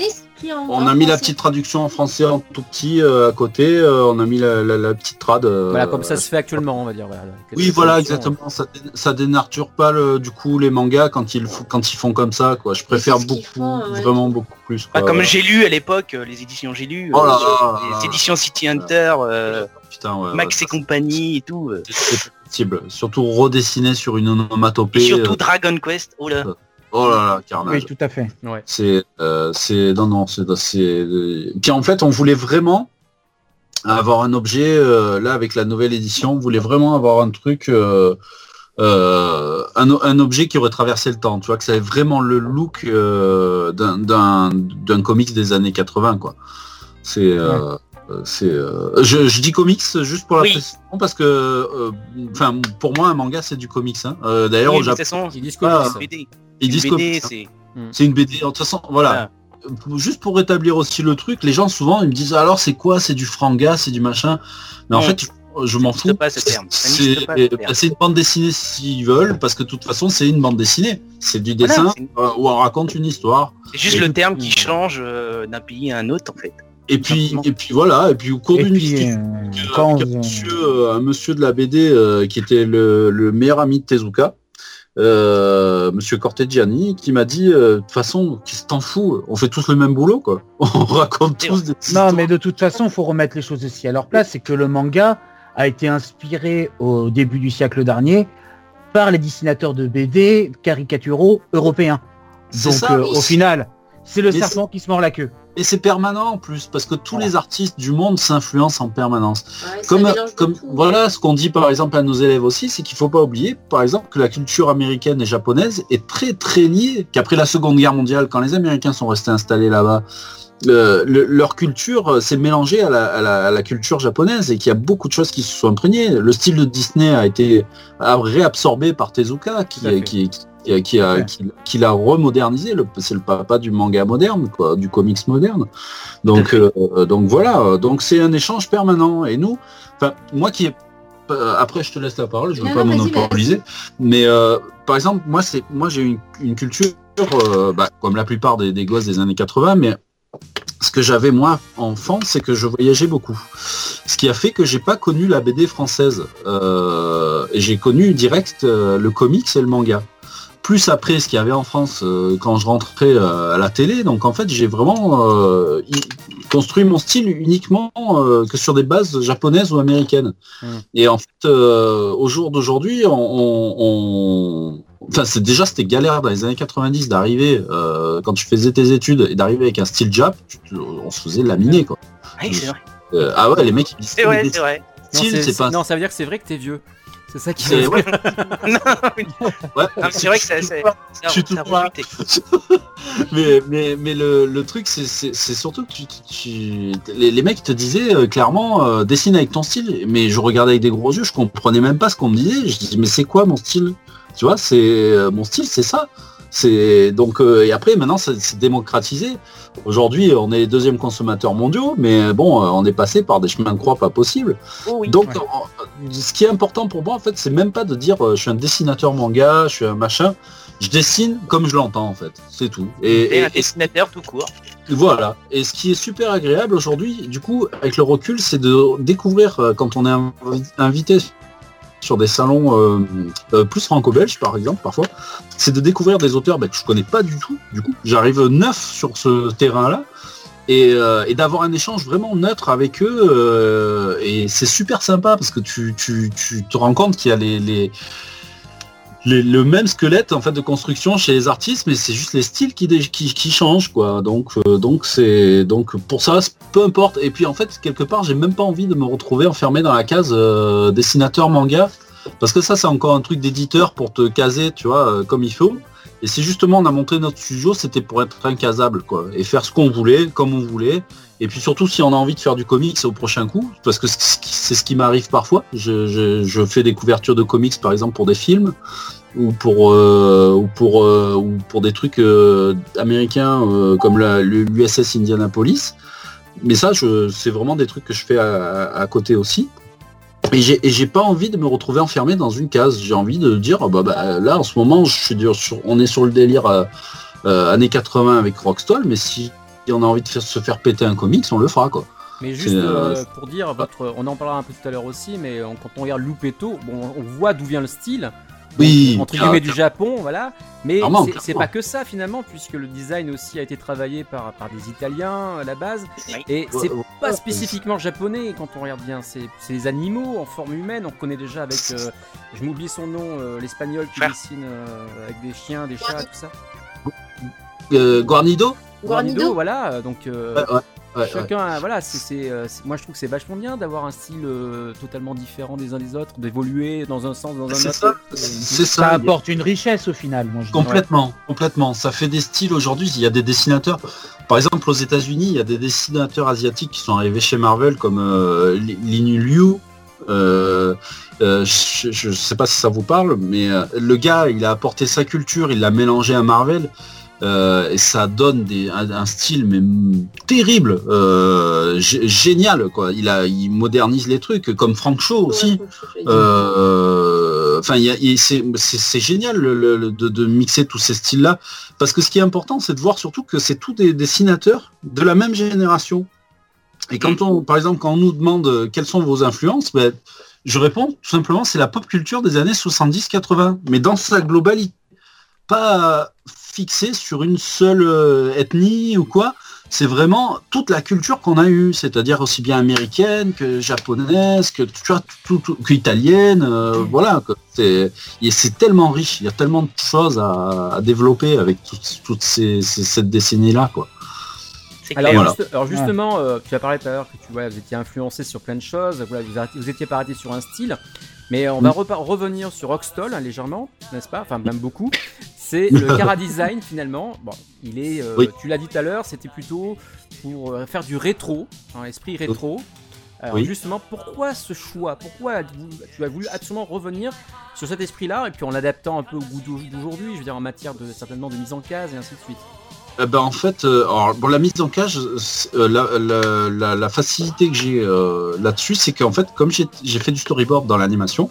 on mis la petite traduction en français en tout petit euh, à côté. euh, on a mis la, la- la petite trad. euh, Voilà, comme ça se fait actuellement, on va dire. Voilà, Oui, voilà, exactement. Ça, dé- ça dénature pas le, du coup les mangas quand ils f- quand ils font comme ça, quoi. Je préfère beaucoup, vraiment beaucoup plus. Ah, comme j'ai lu à l'époque, euh, les éditions j'ai lu, Oh là euh, là les éditions City Hunter, euh, Putain, ouais, Max ouais, et compagnie et tout. euh. c'est possible. Surtout redessiner sur une onomatopée. Et surtout euh, Dragon Quest, oh là. Oh là là, carnage. Oui, tout à fait. Ouais. C'est, euh, c'est, non, non, c'est, c'est. Puis en fait, on voulait vraiment avoir un objet euh, là avec la nouvelle édition. On voulait vraiment avoir un truc, euh, euh, un, objet qui aurait traversé le temps. Tu vois que ça avait vraiment le look euh, d'un, d'un, d'un comics des années 80, quoi. C'est. C'est, euh, je, je dis comics juste pour la Oui. précision parce que, euh, enfin, pour moi, un manga c'est du comics. hein. Euh, D'ailleurs, Oui, Ils disent Ah, comics. c'est une BD. ils disent BD, comics, hein. c'est. une BD. De toute façon, voilà. Euh, Juste pour rétablir aussi le truc, les gens souvent ils me disent alors c'est quoi? C'est du franga, c'est du machin. Mais en Non. fait, je, m'en fous. C'est bah, une bande dessinée s'ils veulent, parce que de toute façon c'est une bande dessinée. C'est du dessin une- euh, où on raconte une histoire. C'est juste Et- le terme qui change euh, d'un pays à un autre en fait. Et puis, et puis voilà, et puis au cours d'une discussion euh, avec, quand un, monsieur, euh, un monsieur de la BD euh, qui était le, le meilleur ami de Tezuka, euh, monsieur Cortegiani, qui m'a dit euh, de toute façon, qu'est-ce que t'en fous? On fait tous le même boulot, quoi. *laughs* On raconte tous des Non, mais de toute façon, il faut remettre les choses aussi à leur place. C'est que le manga a été inspiré au début du siècle dernier par les dessinateurs de BD caricaturaux européens. Donc ça, euh, au final, c'est le Mais serpent qui se mord la queue. Et c'est permanent en plus, parce que tous les artistes du monde s'influencent en permanence. Ouais, Comme, comme tout. voilà, ce qu'on dit par exemple à nos élèves aussi, c'est qu'il faut pas oublier, par exemple, que la culture américaine et japonaise est très très liée. Qu'après la Seconde Guerre mondiale, quand les Américains sont restés installés là-bas, euh, le- leur culture euh, s'est mélangée à la, à la- à la culture japonaise et qu'il y a beaucoup de choses qui se sont imprégnées. Le style de Disney a été a réabsorbé par Tezuka, qui, qui, qui, qui a, qui, qui l'a remodernisé. Le- C'est le papa du manga moderne, quoi, du comics moderne. Donc, euh, donc voilà. Donc c'est un échange permanent. Et nous, enfin, moi qui ai euh, après, je te laisse la parole, je ne veux pas monopoliser. Mais euh, par exemple, moi, c'est moi j'ai une, une culture, euh, bah, comme la plupart des, des gosses des années 80, mais ce que j'avais moi enfant, c'est que je voyageais beaucoup. Ce qui a fait que j'ai pas connu la BD française. Euh, et j'ai connu direct euh, le comics et le manga. Plus après ce qu'il y avait en France euh, quand je rentrais euh, à la télé. Donc en fait, j'ai vraiment euh, construit mon style uniquement euh, que sur des bases japonaises ou américaines. Mm. Et en fait, euh, au jour d'aujourd'hui, on, on- on- Enfin, c'est déjà c'était galère dans les années 90 d'arriver euh, quand tu faisais tes études et d'arriver avec un style jap, tu te- on se faisait laminer quoi. Oui, c'est vrai. Euh, ah ouais, les mecs ils disent C'est vrai, c'est vrai. Non, ça veut dire que c'est vrai que t'es vieux. C'est ça qui C'est- ouais. *laughs* Non, Ouais. *laughs* mais c'est vrai que Je suis tout droit. rebutait. *laughs* mais, mais, mais le, le truc, c'est- c'est c'est surtout que tu, tu- les, les mecs te disaient euh, clairement euh, dessine avec ton style. Mais je regardais avec des gros yeux, je comprenais même pas ce qu'on me disait. Je dis mais c'est quoi mon style? Tu vois, c'est euh, mon style, c'est ça. C'est donc euh, et après maintenant c'est démocratisé. Aujourd'hui, on est les deuxièmes consommateurs mondiaux, mais bon, euh, on est passé par des chemins de croix pas possibles. Oh oui. Donc, Ouais. ce qui est important pour moi, en fait, c'est même pas de dire euh, je suis un dessinateur manga, je suis un machin. Je dessine comme je l'entends, en fait. C'est tout. Et, Et et- un dessinateur tout court. voilà. Et ce qui est super agréable aujourd'hui, du coup, avec le recul, c'est de découvrir euh, quand on est invi- invité sur des salons euh, euh, plus franco-belges, par exemple, parfois, c'est de découvrir des auteurs bah, que je connais pas du tout. Du coup, j'arrive neuf sur ce terrain-là. Et, euh, et d'avoir un échange vraiment neutre avec eux et c'est super sympa parce que tu, te rends compte qu'il y a les, le même squelette en fait de construction chez les artistes mais c'est juste les styles qui, changent quoi. Donc euh, donc c'est donc pour ça peu importe. Et puis en fait quelque part j'ai même pas envie de me retrouver enfermé dans la case euh, dessinateur manga. Parce que ça c'est encore un truc d'éditeur pour te caser tu vois euh, comme il faut et c'est justement on a monté notre studio c'était pour être incasable quoi. Et faire ce qu'on voulait comme on voulait. Et puis surtout si on a envie de faire du comics au prochain coup parce que c'est ce qui- m'arrive parfois. Je, fais des couvertures de comics par exemple pour des films ou pour euh, euh, des trucs euh, américains comme l'USS Indianapolis. Mais ça c'est vraiment des trucs que je fais à côté aussi et j'ai pas envie de me retrouver enfermé dans une case j'ai envie de dire ah bah, bah, là en ce moment je suis dur sur, on est sur le délire euh, euh, années 80 avec Rockstall mais si on a envie de faire- se faire péter un comics on le fera quoi Mais juste euh, pour dire, votre, on en parlera un peu tout à l'heure aussi, mais quand on regarde Loupetto, bon, on voit d'où vient le style. Oui, entre guillemets du Japon, voilà. Mais c'est- pas que ça finalement, puisque le design aussi a été travaillé par, par des Italiens à la base. Et c'est pas spécifiquement japonais quand on regarde bien. C'est c'est des animaux en forme humaine. On connaît déjà avec, euh, je m'oublie son nom, euh, l'espagnol qui dessine euh, avec des chiens, des chats, tout ça. Euh, Guarnido? Guarnido voilà. Donc euh, Ouais, ouais, ouais, chacun, a- voilà, c'est, euh, c'est- moi je trouve que c'est vachement bien d'avoir un style euh, totalement différent des uns des autres, d'évoluer dans un sens, dans un C'est autre. ça, c'est Ça ça. apporte une richesse au final, moi je dirais. Complètement, complètement. Ça fait des styles aujourd'hui. Il y a des dessinateurs. Par exemple, aux États-Unis, il y a des dessinateurs asiatiques qui sont arrivés chez Marvel comme euh, Li- Lin Liu. Euh, euh, je, je sais pas si ça vous parle, mais le gars, il a apporté sa culture, il l'a mélangé à Marvel. Euh, et ça donne des, un, un style mais terrible, euh, gé- génial quoi. Il a, il modernise les trucs comme Frank Shaw aussi. Euh, Enfin, il- c'est génial le- de, de mixer tous ces styles-là, parce que ce qui est important, c'est de voir surtout que c'est tous des dessinateurs de la même génération. Et quand on, par exemple, quand on nous demande euh, quelles sont vos influences, ben, je réponds tout simplement, c'est la pop culture des années 70-80, mais dans sa globalité, pas fixé sur une seule euh, ethnie ou quoi. c'est vraiment toute la culture qu'on a eue, c'est-à-dire aussi bien américaine que japonaise, que tu vois, tout, tout- que italienne, euh, voilà. C'est et c'est tellement riche, il y a tellement de choses à, à développer avec toutes, toutes ces, ces- cette décennie-là, quoi. Alors, Voilà. juste- alors justement, euh, tu as parlé tout à l'heure que tu vois, vous étiez influencé sur plein de choses, voilà, vous, arrêtez- vous étiez pas arrêté sur un style, mais on va Mm. revenir sur Rockstall hein, légèrement, n'est-ce pas? Enfin, même beaucoup. C'est le *laughs* Cara Design finalement. Bon, il est, euh, Oui. tu l'as dit tout à l'heure, c'était plutôt pour euh, faire du rétro, un esprit rétro. Alors Oui. justement, pourquoi ce choix? Pourquoi tu as voulu absolument revenir sur cet esprit-là et puis en l'adaptant un peu au goût d'au- d'aujourd'hui, je veux dire en matière de certainement de mise en case et ainsi de suite? Eh ben, en fait, euh, alors, bon, la mise en cage, euh, la, la- la- la facilité que j'ai euh, là-dessus, c'est qu'en fait, comme j'ai fait du storyboard dans l'animation,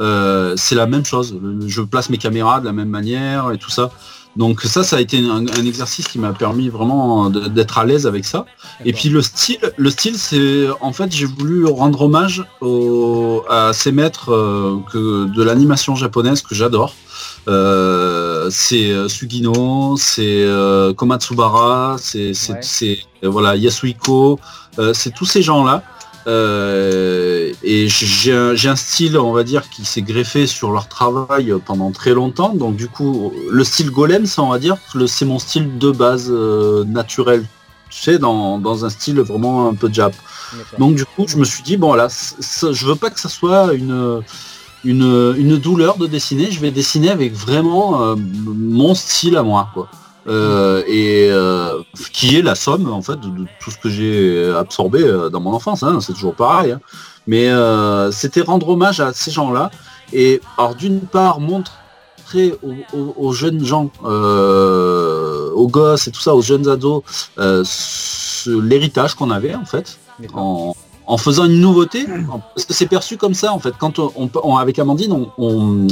euh, c'est la même chose. Je place mes caméras de la même manière et tout ça. Donc ça, ça a été un, un exercice qui m'a permis vraiment d'être à l'aise avec ça. Et puis le style, le style, c'est en fait, j'ai voulu rendre hommage au- à ces maîtres euh, que, de l'animation japonaise que j'adore. Euh, c'est Sugino, c'est Komatsubara, c'est Ouais. voilà Yasuhiko, c'est tous ces gens-là. Euh, et j'ai un, style, on va dire, qui s'est greffé sur leur travail pendant très longtemps. Donc du coup, le style golem, ça on va dire, le- c'est mon style de base euh, naturel. Tu sais, dans, dans un style vraiment un peu jap. Donc du coup, je me suis dit, bon c- je veux pas que ça soit une, une, une douleur de dessiner, je vais dessiner avec vraiment euh, mon style à moi. Quoi. Euh, et euh, qui est la somme en fait de, tout ce que j'ai absorbé euh, dans mon enfance, hein, c'est toujours pareil. hein. Mais euh, c'était rendre hommage à ces gens-là. Et alors d'une part montrer aux, aux- aux jeunes gens, aux gosses et tout ça, aux jeunes ados, l'héritage qu'on avait en fait, en, en faisant une nouveauté, parce que c'est perçu comme ça en fait. Quand on, avec Amandine, on,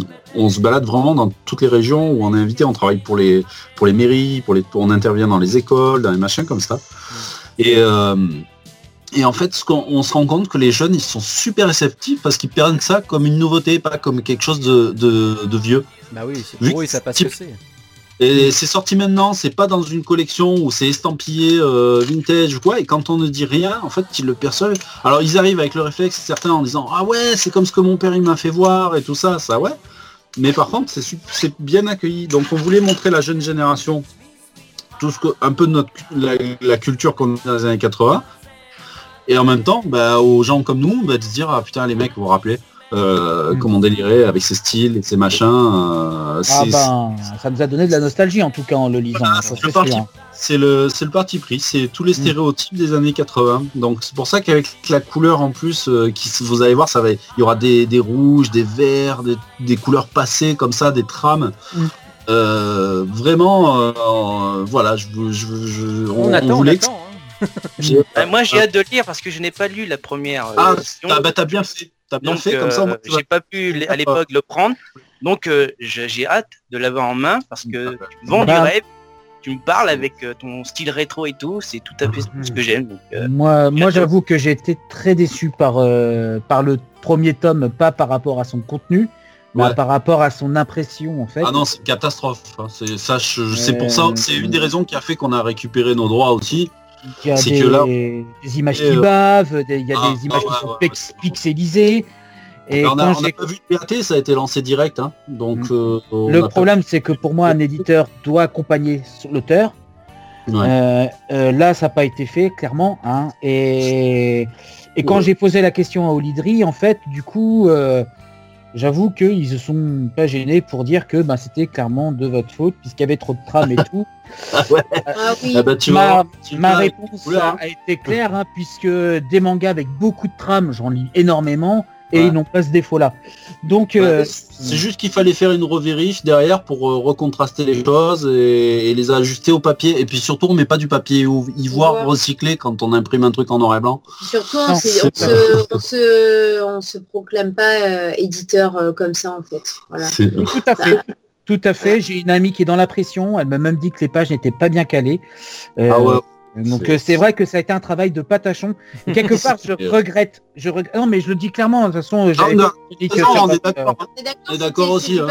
se balade vraiment dans toutes les régions où on est invité, on travaille pour les pour les mairies, pour les, on intervient dans les écoles, dans les machins comme ça. Et euh, et en fait, ce on se rend compte que les jeunes, ils sont super réceptifs parce qu'ils prennent ça comme une nouveauté, pas comme quelque chose de, de- de vieux. Bah oui, c'est pour eux, ça passe type- que c'est. Et c'est sorti maintenant, c'est pas dans une collection où c'est estampillé euh, vintage ou quoi, et quand on ne dit rien, en fait, ils le perçoivent. Alors ils arrivent avec le réflexe, certains en disant Ah ouais, c'est comme ce que mon père il m'a fait voir et tout ça, ça ouais. Mais par contre, c'est bien accueilli. Donc on voulait montrer la jeune génération tout ce que, un peu de notre la, la culture qu'on a dans les années 80. Et en même temps, bah, aux gens comme nous, bah, de se dire ah putain les mecs, vous vous rappelez? Euh, comment délirer avec ses styles et ses machins. euh, Ah ben, ça nous a donné de la nostalgie en tout cas en le lisant. c'est le parti- sûr. c'est le, parti pris, c'est tous les stéréotypes des années 80. Donc c'est pour ça qu'avec la couleur en plus, euh, qui, vous allez voir, ça va, il y aura des, des rouges, des verts, des, des couleurs passées comme ça, des trames. Mm. Euh, vraiment, voilà, je, vous- je, je- On attend, on voulait que- attend. hein. Euh, *laughs* moi j'ai hâte de le lire parce que je n'ai pas lu la première. euh, Ah, version. ah, bah t'as bien fait, t'as bien Donc fait comme ça. euh, moi, tu vas- j'ai pas pu *laughs* à l'époque le prendre. Donc euh, je- j'ai hâte de l'avoir en main parce que tu vends du Bah. rêve. Tu me parles avec euh, ton style rétro et tout, c'est tout à fait ce que j'aime. donc, euh, Moi, moi j'avoue que j'ai été très déçu par, euh, par le premier tome, pas par rapport à son contenu, mais Ouais. par rapport à son impression en fait. Ah non, c'est une catastrophe. hein. C'est ça, je- c'est Euh, pour ça, c'est une des raisons qui a fait qu'on a récupéré nos droits aussi. Il y a des, là, des images Et, qui euh, bavent, des- il y a ah, des images ah, qui ouais, sont ouais, pixelisées. Et on a, quand on a j'ai- pas vu le PAT, ça a été lancé direct, hein. donc euh, on le pas- problème, c'est que pour moi, un éditeur doit accompagner l'auteur. Ouais. Euh, euh, là, ça n'a pas été fait, clairement. Hein. Et, et quand Ouais. j'ai posé la question à Olidri, en fait, du coup, euh, j'avoue qu'ils se sont pas gênés pour dire que ben, c'était clairement de votre faute, puisqu'il y avait trop de trames et *laughs* tout. Ah ouais. Ah oui. Ah bah, tu ma vois, tu ma vois, réponse couleur, hein. a été claire, hein, puisque des mangas avec beaucoup de trames, j'en lis énormément, et Ouais. ils n'ont pas ce défaut-là. Donc, Ouais, euh, c'est juste qu'il fallait faire une revérif derrière pour euh, recontraster les choses et, et les ajuster au papier. Et puis surtout, on met pas du papier ou- ivoire Ivoire. recyclé quand on imprime un truc en noir et blanc. Surtout, on, Non, s'est- c'est on se, on, se, on se proclame pas euh, éditeur euh, comme ça en fait. Voilà. C'est- Tout à fait. Tout à fait. J'ai une amie qui est dans la pression. Elle m'a même dit que les pages n'étaient pas bien calées. Euh, Ah ouais. Donc C'est- euh, c'est vrai que ça a été un travail de patachon. Et quelque *laughs* part, je regrette. Je regrette. Non, mais je le dis clairement. De toute façon, j'avais non, fait une critique non, sur on est d'accord, euh, On est d'accord, aussi, hein.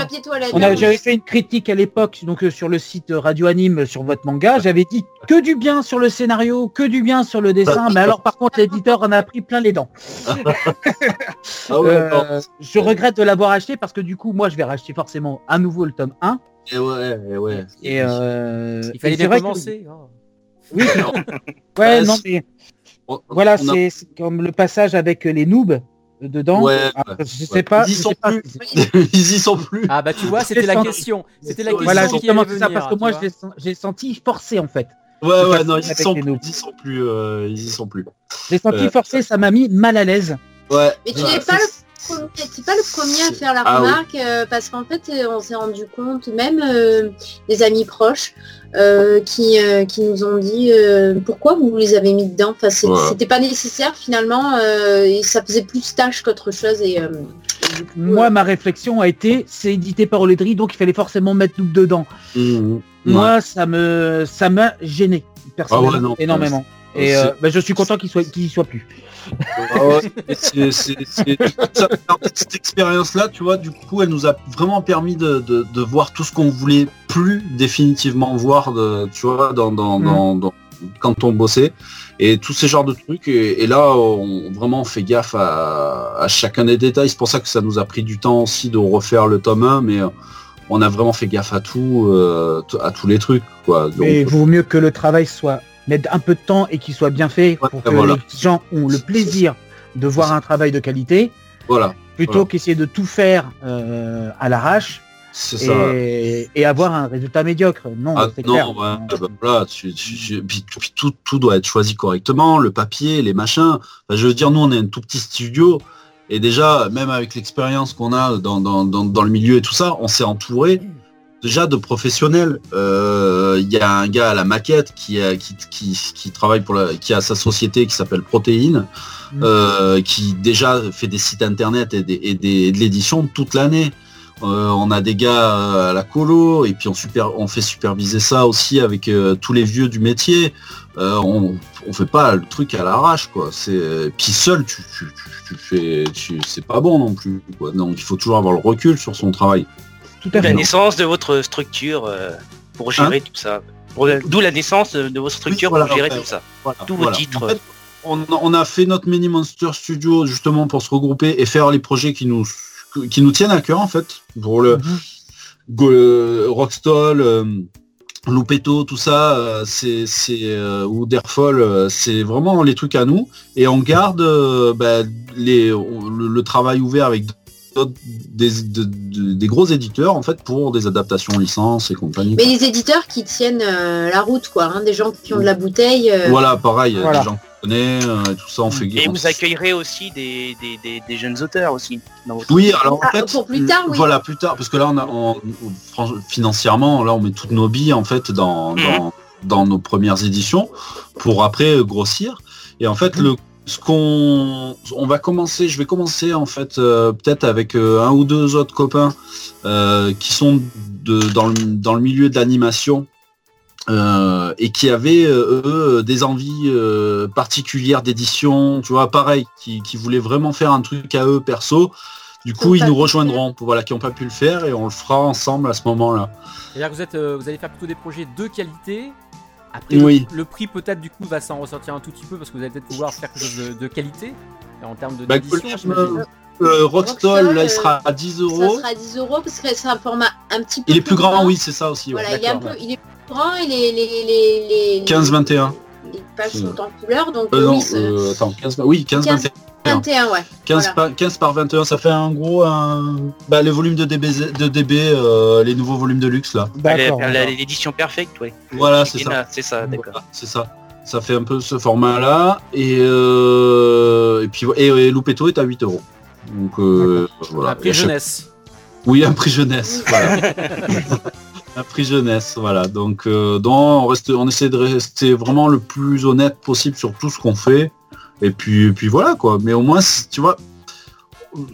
On a- J'avais fait une critique à l'époque donc euh, sur le site euh, Radio Anime euh, sur votre manga. J'avais dit que du bien sur le scénario, que du bien sur le dessin. mais alors par contre l'éditeur en a pris plein les dents. *laughs* Ah Euh, je regrette de l'avoir acheté parce que du coup moi je vais racheter forcément à nouveau le tome 1. Et ouais, et ouais. Et euh, Il fallait bien que- commencer. oh. Oui. *laughs* ouais non mais voilà on a- c'est comme le passage avec les noobs dedans. Ouais, Ah, ouais, je ouais. sais pas. Ils y sont pas plus. si- *laughs* Ils y sont plus. Ah bah tu vois, c'était la senti. question. C'était la question Voilà qui justement c'est ça parce que moi j'ai senti forcé en fait. Ouais, ouais, non, ils sont, noobs. ils y sont plus. euh, ils y sont plus. J'ai senti Euh, forcé, ça m'a mis mal à l'aise. Ouais. Mais tu ouais. n'es pas, le premier- pas le premier à faire la Ah oui. remarque euh, parce qu'en fait euh, on s'est rendu compte, même euh, des amis proches euh, qui, euh, qui nous ont dit euh, pourquoi vous les avez mis dedans? Enfin, c'était pas nécessaire finalement, euh, et ça faisait plus tâche qu'autre chose. Et, euh, et du coup, Moi, ma réflexion a été, c'est édité par Oledri, donc il fallait forcément mettre Noob dedans. Mhm. Moi, ça me, ça m'a gêné personnellement, Ah ouais, non, énormément. Et euh, bah, je suis content qu'il soit, qu'il soit plus. Ah c'est- cette expérience-là, tu vois, du coup, elle nous a vraiment permis de, de- de voir tout ce qu'on voulait plus définitivement voir, de, tu vois, dans, dans, Mm. dans- dans- quand on bossait. Et tous ces genres de trucs. Et, et là, on vraiment on fait gaffe à, à chacun des détails. C'est pour ça que ça nous a pris du temps aussi de refaire le tome 1, mais euh, on a vraiment fait gaffe à tout, euh, à tous les trucs, quoi. Donc, il vaut mieux que le travail soit mettre un peu de temps et qu'il soit bien fait pour que voilà. les gens ont le plaisir de voir un travail de qualité, voilà. plutôt Voilà. qu'essayer de tout faire euh, à l'arrache et, et avoir un résultat médiocre. Non, Ah, c'est clair. non, ouais, bah, voilà, tu- tu- tu- puis- puis tout, tout doit être choisi correctement, le papier, les machins. Enfin, je veux dire, nous, on est un tout petit studio, et déjà, même avec l'expérience qu'on a dans, dans, dans, dans le milieu et tout ça, on s'est entouré déjà de professionnels. Euh, Il y a un gars à la maquette qui, a- qui, qui, qui travaille pour la, qui a sa société qui s'appelle Protéine, euh, qui déjà fait des sites internet et, des, et des- et de l'édition toute l'année. Euh, on a des gars à la colo et puis on, super, on fait superviser ça aussi avec tous les vieux du métier. On, on fait pas le truc à l'arrache quoi. C'est puis seul tu, tu, tu, tu fais, tu, c'est pas bon non plus. Quoi. Donc il faut toujours avoir le recul sur son travail. Tout à La fait. naissance de votre structure euh, pour gérer tout ça. Pour- D'où la naissance de votre structure Hein Oui, voilà, pour gérer tout ça. Voilà, Tous voilà. vos titres. En fait, on, on a fait notre mini Monster Studio justement pour se regrouper et faire les projets qui nous qui nous tiennent à cœur en fait. Pour le Go- euh, Rockstall, euh, Loupetto, tout ça, euh, c'est euh, ou Derfol, euh, c'est vraiment les trucs à nous et on garde euh, bah, les on- le, le travail ouvert avec des, de- de- des gros éditeurs en fait pour des adaptations licences et compagnie. Mais les éditeurs qui tiennent euh, la route, quoi, hein, des gens qui ont de la bouteille. euh, Voilà, pareil, Voilà. des gens qu'on connaît, euh, et tout ça, on fait Et on- vous accueillerez aussi des, des, des, des jeunes auteurs aussi. Dans votre Oui, alors en Ah, fait, pour plus tard, oui. voilà, plus tard, parce que là, on a, on- financièrement, là, on met toutes nos billes en fait dans, Mhm. dans, dans nos premières éditions pour après grossir. Et en fait, le ce qu'on on va commencer, je vais commencer en fait euh, peut-être avec euh, un ou deux autres copains euh, qui sont de, dans, le, dans le milieu de l'animation euh, et qui avaient euh, eux des envies euh, particulières d'édition, tu vois, pareil, qui, qui voulaient vraiment faire un truc à eux perso. Du coup, ils nous rejoindront, voilà, qui n'ont pas pu le faire et on le fera ensemble à ce moment-là. C'est-à-dire que vous, êtes, euh, vous allez faire plutôt des projets de qualité. Après, Oui. le, le prix peut-être du coup va s'en ressortir un tout petit peu parce que vous allez peut-être pouvoir faire quelque chose de, de qualité et en termes de Bah, j'imagine. Euh, Rockstall, là, il euh, sera à 10 Ça euros. sera à 10 euros parce que c'est un format un petit peu. Il est plus grand, oui, c'est ça aussi. ouais. Voilà, il est, un peu, ouais. il est plus grand et les, les, les, les, 15-21. les pages sont en couleur, donc Euh, non, oui, c'est- euh, attends, 15, oui, 15, 15, 21. 21, ouais. 15, voilà. par, 15 par 21, ça fait un gros un... bah, les volumes de DB, de DB euh, les nouveaux volumes de luxe là. L'édition perfecte, ouais. Voilà, c'est ça. C'est ça, d'accord. C'est ça. Ça fait un peu ce format là. Et, euh, et puis et, et Loupetto est à 8 euros. Donc euh, voilà. Un prix chaque- jeunesse. Oui, un prix jeunesse. *laughs* Voilà. un prix jeunesse, voilà. Donc, euh, donc, on, reste, on essaie de rester vraiment le plus honnête possible sur tout ce qu'on fait. Et puis, et puis voilà quoi. Mais au moins, tu vois,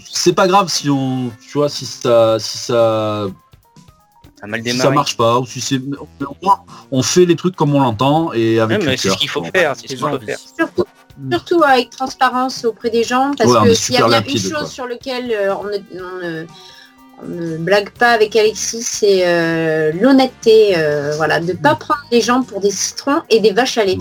c'est pas grave si on, tu vois, si ça, si ça, Ça mal si ça marche pas, ou si c'est, on fait les trucs comme on l'entend et avec Ouais, le mais c'est ce qu'il faut faire, c'est ce qu'il faut faire. Surtout, surtout avec transparence auprès des gens, parce Ouais, que s'il y a bien limpide, une chose quoi. sur laquelle euh, on, ne, on ne- on ne blague pas avec Alexis, c'est euh, l'honnêteté, euh, voilà, de pas prendre les gens pour des citrons et des vaches à lait,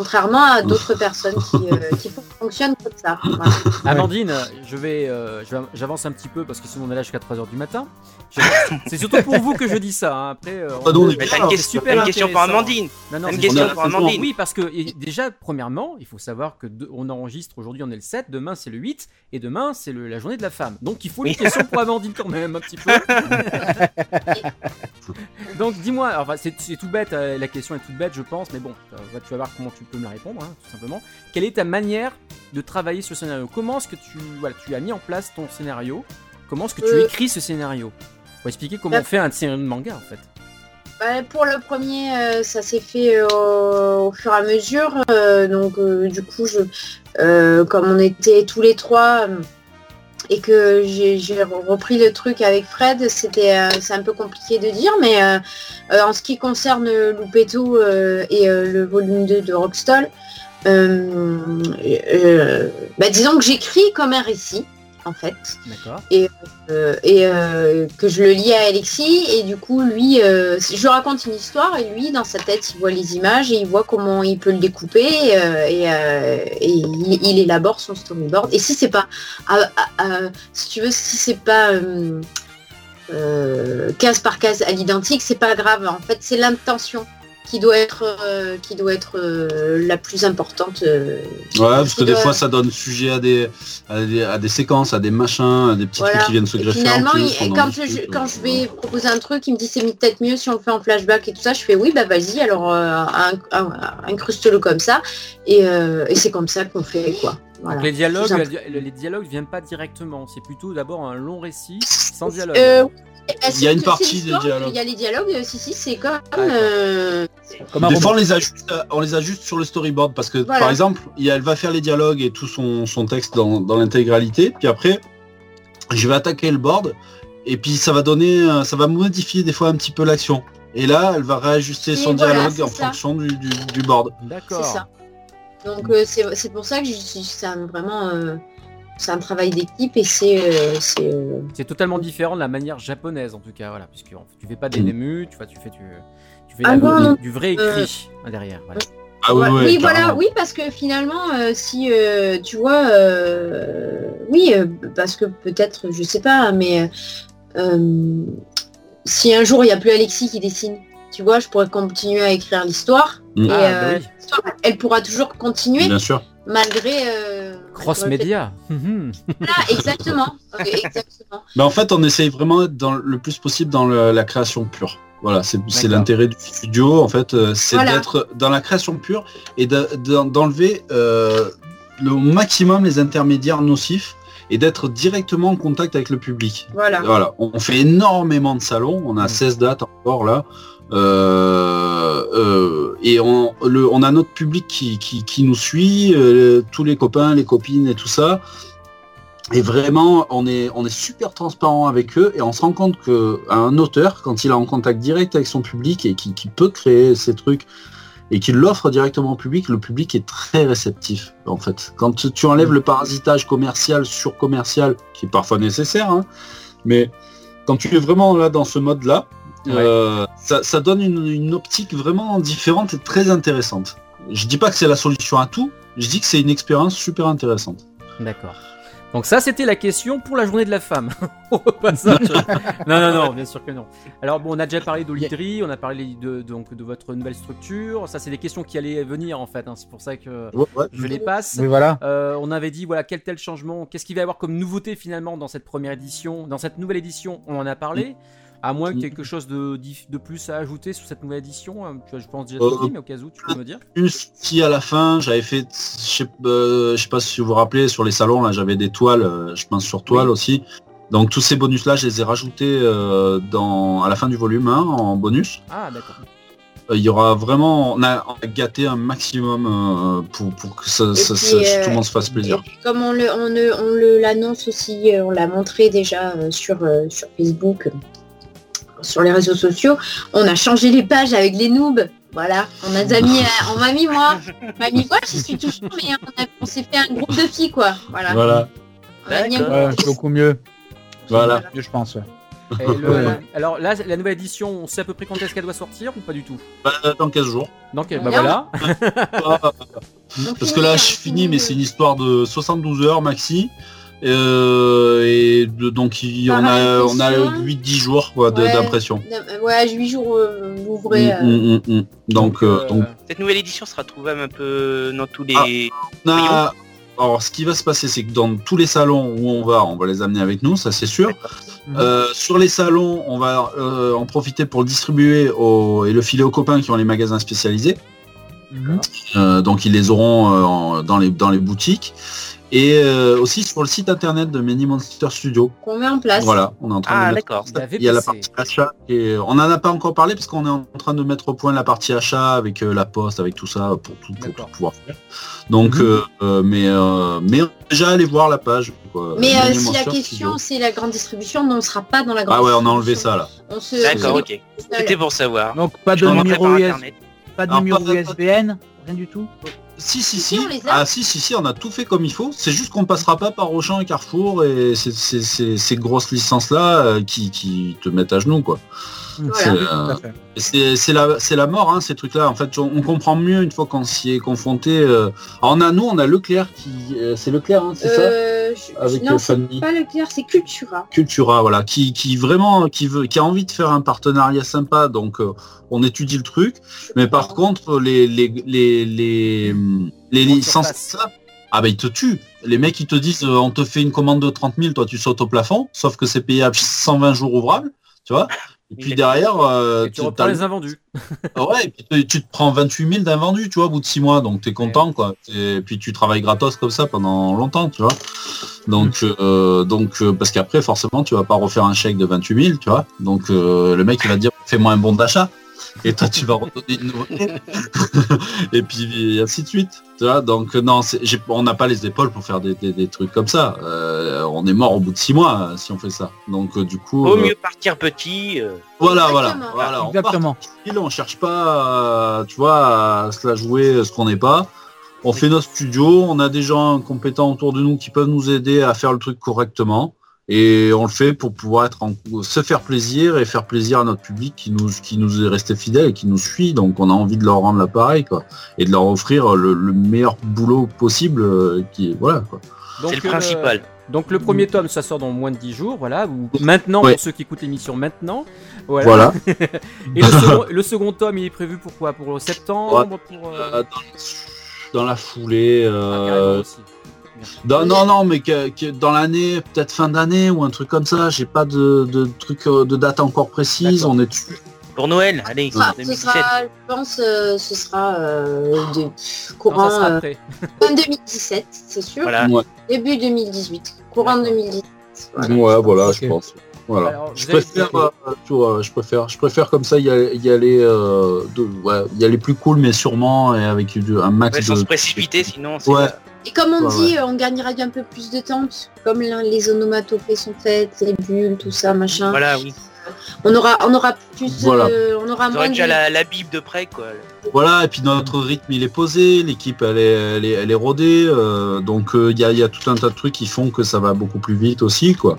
contrairement à d'autres *laughs* personnes qui, euh, qui fonctionnent comme ça. *laughs* Voilà. Amandine, je vais, euh, je vais- j'avance un petit peu parce que sinon on est là jusqu'à 3h du matin. Je- *laughs* C'est surtout pour vous que je dis ça. hein. Après, euh, on Mais t'as une super une question pour. Amandine. Non, non, T'as une c'est- question on a- pour Amandine. Oui, parce que et déjà, premièrement, il faut savoir que de- on enregistre aujourd'hui, on est le 7, demain c'est le 8, et demain c'est le- la journée de la femme. Donc il faut une question pour Amandine quand même, un petit peu. *laughs* Donc dis-moi, enfin, c'est c'est tout bête, euh, la question est toute bête, je pense, mais bon, euh, tu vas voir comment tu peux me la répondre, hein, tout simplement. Quelle est ta manière de travailler sur le scénario Comment est-ce que tu, voilà, tu as mis en place ton scénario Comment est-ce que tu Euh. écris ce scénario Pour expliquer comment on fait un scénario de manga en fait. Bah, pour le premier, euh, ça s'est fait euh, au, fur et à mesure. donc du coup, je, comme on était tous les trois et que j'ai repris le truc avec Fred, c'était c'est un peu compliqué de dire, mais en ce qui concerne Loupetto et le volume 2 de Rockstall, bah, disons que j'écris comme un récit en fait. Et, euh, et euh, que je le lis à Alexis et du coup lui euh, je raconte une histoire et lui dans sa tête il voit les images et il voit comment il peut le découper euh, et, euh, et il, il élabore son storyboard. Et si c'est pas ah, ah, ah, si tu veux si c'est pas euh, euh, case par case à l'identique c'est pas grave. En fait c'est l'intention qui doit être euh, qui doit être euh, la plus importante euh, Ouais, parce que des fois ça donne sujet à des, à des, à des séquences, à des machins, à des petits Voilà. trucs qui viennent se greffer en finalement, plus. il- quand, je, discute, quand euh, je vais proposer un truc, il me dit c'est peut-être mieux si on le fait en flashback et tout ça. Je fais oui, bah vas-y, alors euh, inc- inc- incruste-le comme ça. Et, euh, et c'est comme ça qu'on fait quoi. Voilà. Donc les dialogues, les dialogues viennent pas directement. C'est plutôt d'abord un long récit sans dialogue. Euh, eh ben, Il y a une partie des dialogues. Il y a les dialogues, euh, si si, c'est comme. d'accord. euh, Comme Des fois, on les, ajuste, on les ajuste sur le storyboard parce que, Voilà. par exemple, il y a- elle va faire les dialogues et tout son, son texte dans, dans l'intégralité. Puis après, je vais attaquer le board et puis ça va donner, euh, ça va modifier des fois un petit peu l'action. Et là, elle va réajuster Et son voilà, dialogue en ça. fonction du, du, du board. D'accord. c'est ça. Donc euh, c'est c'est pour ça que je suis c'est un- vraiment euh, c'est un travail d'équipe et c'est euh, c'est euh, C'est totalement différent de la manière japonaise en tout cas, voilà, puisque en fait, tu fais pas des Mm. némus, tu vois, tu fais du, tu fais Ah la- du, du vrai Euh, écrit derrière. Voilà. Ah Ouais, oui, voilà, oui, parce que finalement, euh, si euh, tu vois, euh, oui, euh, parce que peut-être, je sais pas, mais euh, si un jour il n'y a plus Alexis qui dessine, tu vois, je pourrais continuer à écrire l'histoire. Mm. Et Ah, bah euh, oui. l'histoire, elle pourra toujours continuer Bien sûr. malgré. euh, Cross média. *laughs* Voilà, exactement. exactement. Mais en fait, on essaye vraiment d'être dans le plus possible dans le- la création pure. Voilà, c'est l'intérêt du studio, en fait, euh, c'est Voilà. d'être dans la création pure et de- de- d'enlever euh, le maximum les intermédiaires nocifs et d'être directement en contact avec le public. Voilà. Voilà, on fait énormément de salons, on a 16 dates encore là. Euh, euh, et on, a notre public qui, nous suit, euh, tous les copains, les copines et tout ça. Et vraiment, on est, on est super transparent avec eux et on se rend compte que un auteur, quand il est en contact direct avec son public et qui, peut créer ces trucs et qu'il l'offre directement au public, le public est très réceptif en fait. Quand tu- tu enlèves le parasitage commercial sur commercial, qui est parfois nécessaire, hein, mais quand tu es vraiment là dans ce mode-là, euh, ça, ça donne une, une optique vraiment différente et très intéressante. Je dis pas que c'est la solution à tout, je dis que c'est une expérience super intéressante. D'accord. Donc ça, c'était la question pour la journée de la femme. *laughs* Au passage. *laughs* non, non, non, bien sûr que non. Alors bon, on a déjà parlé d'Olidri, on a parlé de, donc, de votre nouvelle structure. Ça, c'est des questions qui allaient venir en fait. hein. C'est pour ça que Ouais, ouais. je les passe. Oui, voilà. Euh, on avait dit voilà quel tel changement, qu'est-ce qu'il va y avoir comme nouveauté finalement dans cette première édition, dans cette nouvelle édition, on en a parlé. À moins que quelque chose de, de plus à ajouter sur cette nouvelle édition, hein, tu vois, je pense déjà Euh, tout dit, mais au cas où tu peux me dire. Si à la fin j'avais fait, je sais, euh, je sais pas si vous vous rappelez sur les salons là j'avais des toiles, euh, je pense sur toile Oui. aussi. Donc tous ces bonus là je les ai rajoutés euh, dans à la fin du volume 1 en bonus. Ah d'accord. Il y aura vraiment, on a, on a gâté un maximum pour, pour que ça, ça- puis, ça- euh, tout le monde se fasse Et plaisir. puis, comme on le, on le, on le l'annonce aussi, on l'a montré déjà sur, sur Facebook. Sur les réseaux sociaux. On a changé les pages avec les noobs. Voilà, on a mis, *laughs* euh, on m'a mis moi, on m'a mis moi, j'y suis toujours, mais on, s'est fait un groupe de filles quoi. Voilà. Voilà. Beaucoup mieux. Voilà. Mieux, je pense. ouais. Et le- alors là, la nouvelle édition, on sait à peu près quand est-ce qu'elle doit sortir ou pas du tout? Bah, dans 15 jours. Donc, bah voilà. *laughs* Parce que là, je finis, mais c'est une histoire de 72 heures maxi. Euh, et de- donc il- on a on a Pareil, 8-10 jours quoi, de- Ouais. d'impression. Euh, Ouais, 8 jours euh, vous ouvrez. euh, Mm, mm, mm, mm. Donc, euh, donc Cette nouvelle édition sera trouvable un peu dans tous Ah. les... on a- alors ce qui va se passer c'est que dans tous les salons où on va, on va les amener avec nous, ça c'est sûr. Euh, sur les salons, on va euh, en profiter pour le distribuer et le filer aux copains qui ont les magasins spécialisés. Euh, donc ils les auront euh, en- dans, les, dans les boutiques. Et euh, aussi sur le site internet de Many Monster Studio. qu'on met en place. Voilà, on est en train Ah, de mettre d'accord. ça. Il y a la partie achat. Et on n'en a pas encore parlé parce qu'on est en train de mettre au point la partie achat avec euh, la poste, avec tout ça pour tout, pour tout pouvoir faire. Donc, Mhm. euh, mais, euh, mais déjà aller voir la page. quoi. Mais euh, si la question Studio. c'est la grande distribution, non, on ne sera pas dans la grande Ah ouais, on a enlevé ça là. On se, D'accord, on se- ok. C'était pour savoir. Donc pas de numéro US, Internet. pas de Alors, numéro pas- USBN, rien du tout. Si si Si. Ah si si si, on a tout fait comme il faut. C'est juste qu'on passera pas par Auchan et Carrefour et ces grosses licences là qui, qui te mettent à genoux quoi. C'est, euh, et c'est c'est la, c'est la mort, hein, ces trucs-là. En fait, on, on comprend mieux une fois qu'on s'y est confronté. euh. Alors, on a nous, on a Leclerc qui, euh, c'est Leclerc, hein, c'est ça, Euh, je- Avec, non, euh, c'est pas Leclerc, c'est Cultura. Cultura, voilà, qui, qui vraiment, qui veut, qui a envie de faire un partenariat sympa. Donc, euh, on étudie le truc. Mais par contre, les, les, les, les, les licences, ça, ah bah ils te tuent. Les mecs, ils te disent, euh, on te fait une commande de 30 000, toi tu sautes au plafond. Sauf que c'est payable *laughs* 120 jours ouvrables, tu vois. Et puis derrière, euh, Et tu reprends les invendus. *laughs* ah ouais, et puis tu- tu te prends 28 000 d'invendus, tu vois, au bout de 6 mois, donc t'es content, quoi. Et puis tu travailles gratos comme ça pendant longtemps, tu vois. Donc, euh, donc euh, parce qu'après, forcément, tu vas pas refaire un chèque de 28 000, tu vois. Donc euh, le mec, il va te dire, fais-moi un bon d'achat. Et toi, tu vas redonner une nouveauté. *laughs* et puis et ainsi de suite. Tu vois, donc non, on n'a pas les épaules pour faire des, des- des trucs comme ça. Euh, on est mort au bout de 6 mois euh, si on fait ça. Donc euh, du coup. Vaut euh, mieux partir petit. euh. voilà, voilà, Exactement. voilà. On part on cherche pas, à, tu vois, à se la jouer ce qu'on n'est pas. On fait notre studio, on a des gens compétents autour de nous qui peuvent nous aider à faire le truc correctement. Et on le fait pour pouvoir être en- se faire plaisir et faire plaisir à notre public qui nous, qui nous est resté fidèle et qui nous suit. Donc on a envie de leur rendre l'appareil quoi. Et de leur offrir le, le meilleur boulot possible. euh, qui, voilà quoi. Donc, C'est le euh, principal. donc le premier tome, ça sort dans moins de 10 jours, voilà. Ou maintenant, Ouais. pour ceux qui écoutent l'émission maintenant. Voilà. Voilà. *laughs* Et le second, le second tome, il est prévu pour quoi? Pour septembre? Pour, euh, Euh, dans, dans la foulée. ah, euh. Dans- non, non, mais que, que dans l'année, peut-être fin d'année ou un truc comme ça. J'ai pas de, de truc euh, de date encore précise. On est dessus. Pour Noël, allez, ce 2017. sera, je pense, euh, ce sera euh, de Non, courant ça sera euh, après. fin 2017, c'est sûr. Voilà. Ouais, Début 2018, courant 2017. Voilà. ouais, voilà, je pense. Voilà. Alors, je préfère, euh, tu vois, je préfère, je préfère comme ça y aller, y aller, euh, de, ouais, y aller plus cool, mais sûrement et avec du- un max Ouais, sans de. se précipiter, sinon c'est Ouais. Et comme on Ouais, dit, euh, on gagnera un peu plus de temps, comme les onomatopées sont faites, les bulles, tout ça, machin. Voilà, oui. On aura, on aura plus, Voilà. euh, on aura moins déjà de... la, la Bible de près, quoi. Voilà, et puis notre rythme il est posé, l'équipe elle est, elle est, elle est rodée, euh, donc il y, a, y a tout un tas de trucs qui font que ça va beaucoup plus vite aussi, quoi.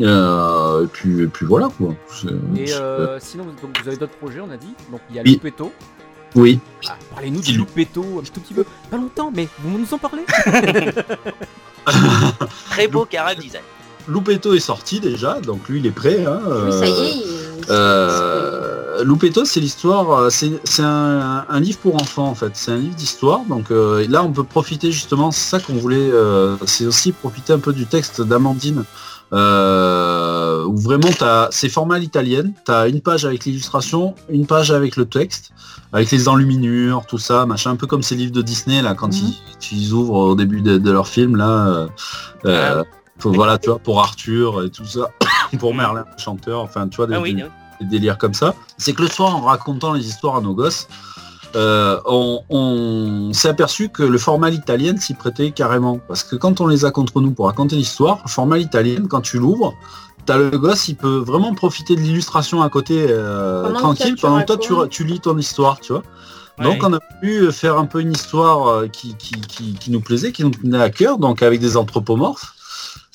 Euh, et puis, et puis voilà quoi. Et euh, sinon, vous, donc, vous avez d'autres projets, on a dit. Donc il y a Oui. Loupetto. Oui. Ah, Parlez-nous du Loupetto un tout petit peu. Pas longtemps, mais vous nous en parlez *laughs* Très beau cara design. Loupetto est sorti déjà, donc lui il est prêt. Hein, Oui, ça y est, euh, il- Euh, Loupetto, c'est l'histoire, euh, c'est un, un livre pour enfants en fait, c'est un livre d'histoire. Donc euh, là, on peut profiter justement, c'est ça qu'on voulait, euh, c'est aussi profiter un peu du texte d'Amandine, euh, où vraiment t'as, c'est format italienne, t'as une page avec l'illustration, une page avec le texte, avec les enluminures, tout ça, machin, un peu comme ces livres de Disney là, quand ils, ils ouvrent au début de, de leur film là. euh, euh, faut- voilà, tu vois, pour Arthur et tout ça, *coughs* pour Merlin, le chanteur, enfin, tu vois, des, Ah oui, des- oui. des délires comme ça. C'est que le soir, en racontant les histoires à nos gosses, euh, on, on s'est aperçu que le format italienne s'y prêtait carrément. Parce que quand on les a contre nous pour raconter l'histoire, le format italienne, quand tu l'ouvres, t'as le gosse, il peut vraiment profiter de l'illustration à côté euh, tranquille pendant que toi tu, lis ton histoire, tu vois. Ouais. Donc on a pu faire un peu une histoire euh, qui, qui, qui, qui nous plaisait, qui nous tenait à cœur, donc avec des anthropomorphes.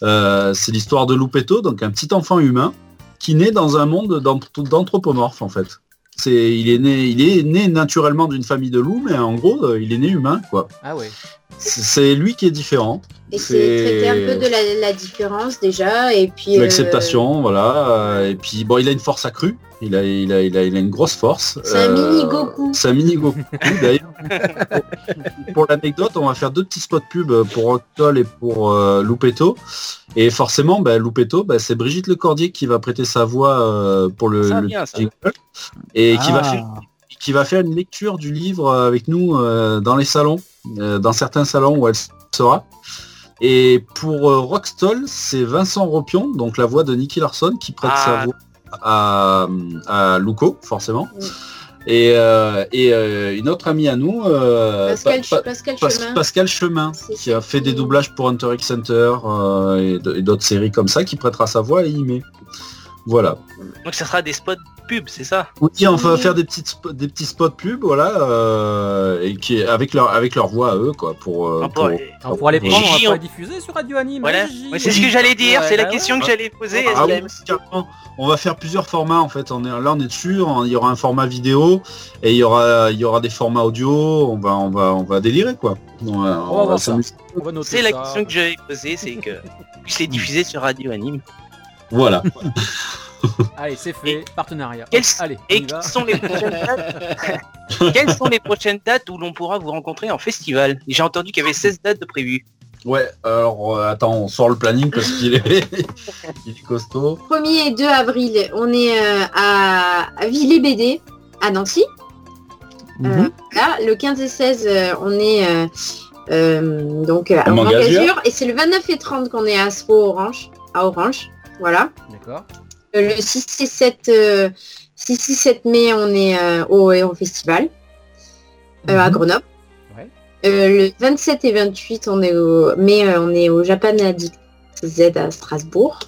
Euh, c'est l'histoire de Loupetto, donc un petit enfant humain qui naît dans un monde d'anth- d'anthropomorphes en fait. C'est, il est né, il est né naturellement d'une famille de loups, mais en gros, euh, il est né humain, quoi. Ah ouais. C'est- lui qui est différent. Et c'est traiter un peu de la, la différence déjà. Et puis. euh, L'acceptation, voilà. euh, Et puis bon, il a une force accrue. Il a, il a, il a, il a une grosse force. C'est un Euh, mini Goku. C'est un mini Goku. D'ailleurs, pour, *laughs* pour l'anecdote, on va faire deux petits spots pub pour Octol et pour euh, Loupetto. Et forcément, bah, Loupetto, bah, c'est Brigitte Lecordier qui va prêter sa voix euh, pour le, Ça, le bien, ça. jingle. et qui va Ah. faire qui va faire une lecture du livre euh, avec nous euh, dans les salons, euh, dans certains salons où elle sera. Et pour euh, Rockstall, c'est Vincent Ropion, donc la voix de Nicky Larson, qui prête Ah. sa voix à, à Luco, forcément. Oui. Et, euh, et euh, une autre amie à nous, euh, Pascal, Pa- Pa- Pascal Pas- Chemin. Pascal Chemin, C'est qui a fait des doublages pour Hunter x Hunter euh, et d'autres séries comme ça, qui prêtera sa voix y met. Voilà. Donc ça sera des spots pub, c'est ça? Oui, on va faire des petites des petits spots pub, voilà, euh, et qui avec leur avec leur voix à eux, quoi, pour. euh, On pour- On pourra les Et prendre, on va les diffuser sur Radio Anime. Voilà. Ouais, c'est ce que j'allais dire, Ouais, c'est la question ouais. que j'allais poser. Ah oui, carrément. On va faire plusieurs formats en fait. On est là, on est dessus. on- Il y aura un format vidéo et il y aura il y aura des formats audio. On va on va on va délirer quoi. On va, On C'est la question que j'avais posée, c'est que *laughs* puisse les diffuser sur Radio Anime. Voilà. *laughs* Allez, c'est fait. Partenariat. Allez, Et quelles sont les prochaines *laughs* dates *laughs* Quelles sont les prochaines dates où l'on pourra vous rencontrer en festival? J'ai entendu qu'il y avait 16 dates de prévues. Ouais. Alors euh, attends, on sort le planning parce qu'il est il est costaud. 1er et 2 avril, on est euh, à, à Villers-BD, à Nancy. Euh, Mhm. là, le 15 et 16, euh, on est euh, euh, donc euh, Au en Mangazur. Mangazur. Et c'est le 29 et 30 qu'on est à Aspo Orange. À Orange. Voilà. D'accord. Euh, le 6 et 7, euh, 6 et 7 mai, on est euh, au Héron Festival euh, à Mhm. Grenoble. Ouais. Le 27 et 28, on est au, mai, on est au Japan Addict Z à Strasbourg.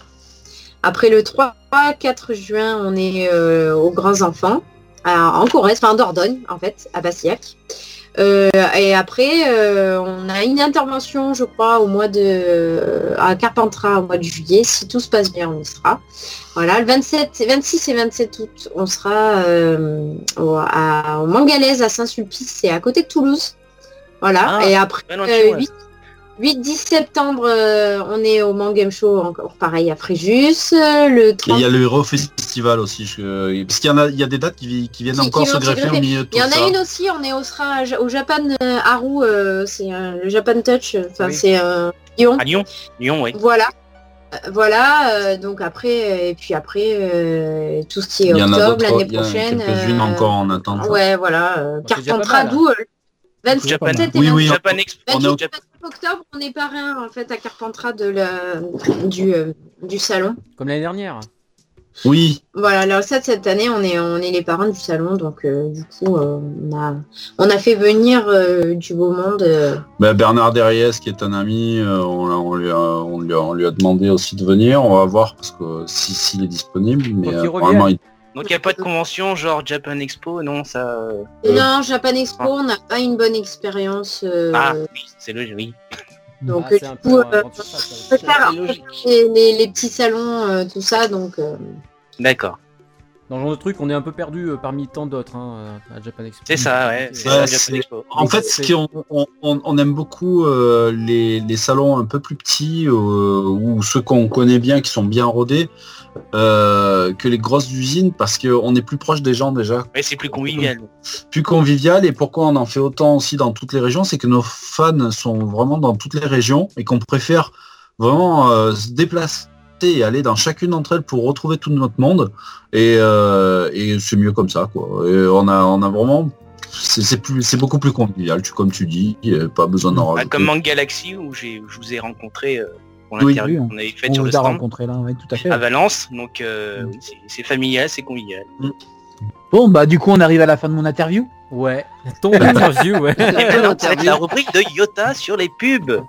Après le 3-4 juin, on est aux Grands Enfants, à- en Corrèze, enfin en Dordogne, en fait, à Bassillac. Euh, et après, euh, on a une intervention, je crois, au mois de à Carpentras au mois de juillet. Si tout se passe bien, on y sera. Voilà, le 27, 26 et 27 août, on sera euh, au, à, au Mangalaise à Saint-Sulpice, c'est à côté de Toulouse. Voilà. Ah, et après, pas loin de euh, chez moi. 8, 8-10 septembre, euh, on est au Mangame Show, encore pareil à Fréjus. Euh, Le Et 30 il y a le Hero Festival aussi. je- Parce qu'il y en a il y a des dates qui, vi- qui viennent Qui- encore qui se greffer au milieu de tout Il y en ça. a une aussi, on est au, sera au Japan euh, Haru, euh, c'est euh, le Japan Touch, euh, enfin Oui. c'est euh, Lyon. À Lyon Lyon, oui. Voilà. Euh, Voilà, euh, donc après, euh, et puis après, euh, tout ce qui est octobre, l'année il y en a prochaine. quelques-unes euh, encore en attente. Ouais, voilà, euh, Bah, c'est déjà 27 Japan- et Oui, oui, 28 Japan Expo. on est au- 28 octobre, on est parrain en fait à Carpentras de la, du, euh, du salon. Comme l'année dernière. Oui, Voilà, alors ça, cette année, on est, on est les parrains du salon, donc euh, du coup, euh, on, a, on a fait venir euh, du beau monde. euh, Bah, Bernard Derriès, qui est un ami, euh, on, lui a, on, lui a, on lui a demandé aussi de venir. On va voir parce que si s'il est disponible, mais euh, normalement, il- Donc il n'y a pas de convention genre Japan Expo, non ça. euh, Non, Japan Expo, on n'a pas une bonne expérience. euh, Ah oui, c'est logique, oui. donc Ah, euh, c'est un du coup, euh, ça peut faire les, les- les petits salons, euh, tout ça, donc euh, D'accord. Dans ce genre de truc, on est un peu perdu euh, parmi tant d'autres hein, euh, à Japan Expo. C'est ça, ouais. Ça, Japan Expo. En fait, ce qui- on, on- on- aime beaucoup euh, les, les salons un peu plus petits euh, ou ceux qu'on connaît bien, qui sont bien rodés, euh, que les grosses usines, parce qu'on est plus proche des gens déjà, Ouais, c'est plus convivial. plus convivial. Et pourquoi on en fait autant aussi dans toutes les régions, c'est que nos fans sont vraiment dans toutes les régions et qu'on préfère vraiment euh, se déplacer et aller dans chacune d'entre elles pour retrouver tout notre monde. Et, euh, et c'est mieux comme ça, quoi. Et on a, on a vraiment c'est beaucoup plus convivial tu comme tu dis pas besoin d'en Ah, comme Manga Galaxy où où je vous ai rencontré pour Oui, l'interview oui, qu'on avait faite On sur le vous stand rencontré là, tout à fait. à Valence. Donc euh, oui, c'est, familial, c'est convivial. Bon, bah du coup, on arrive à la fin de mon interview. Ouais. Ton interview, ouais. *laughs* *laughs* La rubrique de Yota sur les pubs.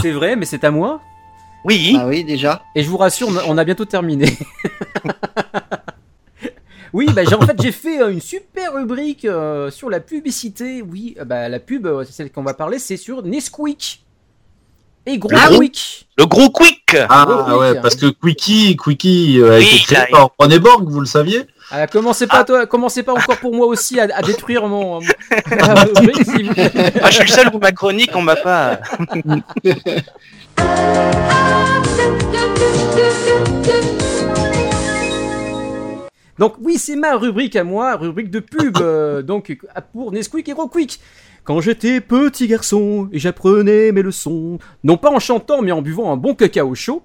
C'est vrai, mais c'est à moi Oui. Ah oui, déjà. Et je vous rassure, on a- on bientôt terminé. *laughs* oui, bah, j'ai- en fait, j'ai fait euh, une super rubrique euh, sur la publicité. Oui, euh, bah, la pub, euh, c'est celle qu'on va parler, c'est sur Nesquik. Et Gros Ah. Quick. Le gros quick Ah Gros ouais, Quick. parce que Quickie, Quickie euh, a été créé par René Borg, vous le saviez Ah, commencez pas, toi, commencez pas encore pour moi aussi à, à détruire mon, *laughs* vous. Ah, je suis le seul où ma chronique, on m'a pas. Donc oui, c'est ma rubrique à moi, rubrique de pub, euh, donc pour Nesquik et Gros Quick. Quand j'étais petit garçon et j'apprenais mes leçons, non pas en chantant mais en buvant un bon cacao chaud.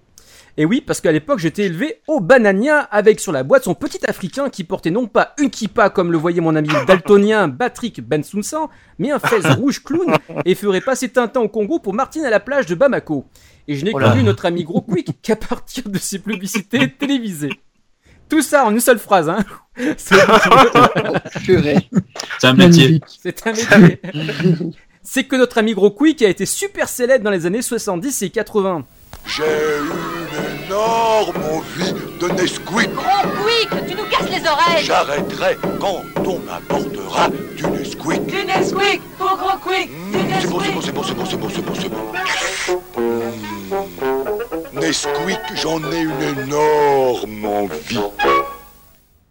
Et oui, parce qu'à l'époque j'étais élevé au banania avec sur la boîte son petit africain qui portait non pas une kippa comme le voyait mon ami daltonien Patrick Bensounsan, mais un fez rouge clown et ferait passer Tintin au Congo pour Martine à la plage de Bamako. Et je n'ai Oh connu notre ami Gros Quick qu'à partir de ses publicités télévisées. Tout ça en une seule phrase, hein. *laughs* C'est un métier. c'est un métier. C'est que notre ami Gros Quick a été super célèbre dans les années 70 et 80. J'ai une énorme envie de Nesquik. Gros quick, tu nous casses les oreilles J'arrêterai quand on m'apportera du Nesquik. Du Nesquik, pour gros quick, du C'est bon, c'est bon, c'est bon, c'est bon, c'est bon, c'est bon, c'est bon. Mmh. Nesquik, j'en ai une énorme envie.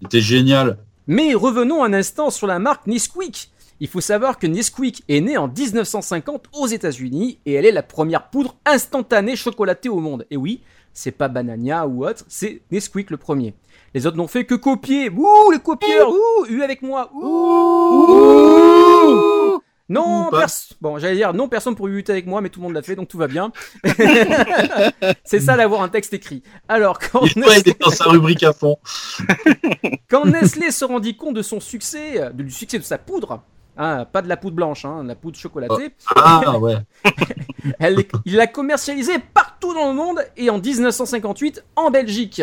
C'était génial. Mais revenons un instant sur la marque Nesquik. Il faut savoir que Nesquik est née en 1950 aux États-Unis et elle est la première poudre instantanée chocolatée au monde. Et oui, c'est pas Banania ou autre, c'est Nesquik le premier. Les autres n'ont fait que copier. Ouh, les copieurs Ouh, eu avec moi Ouh Ouh, pas. pers- bon, j'allais dire non, personne pour lutter avec moi, mais tout le monde l'a fait, donc tout va bien. *laughs* c'est ça d'avoir un texte écrit. Alors, quand Il être dans sa rubrique à fond. *laughs* quand Nestlé se rendit compte de son succès, du succès de sa poudre, hein, pas de la poudre blanche, hein, la poudre chocolatée, Ah *laughs* ouais. elle il l'a commercialisée partout dans le monde et en 1958 en Belgique.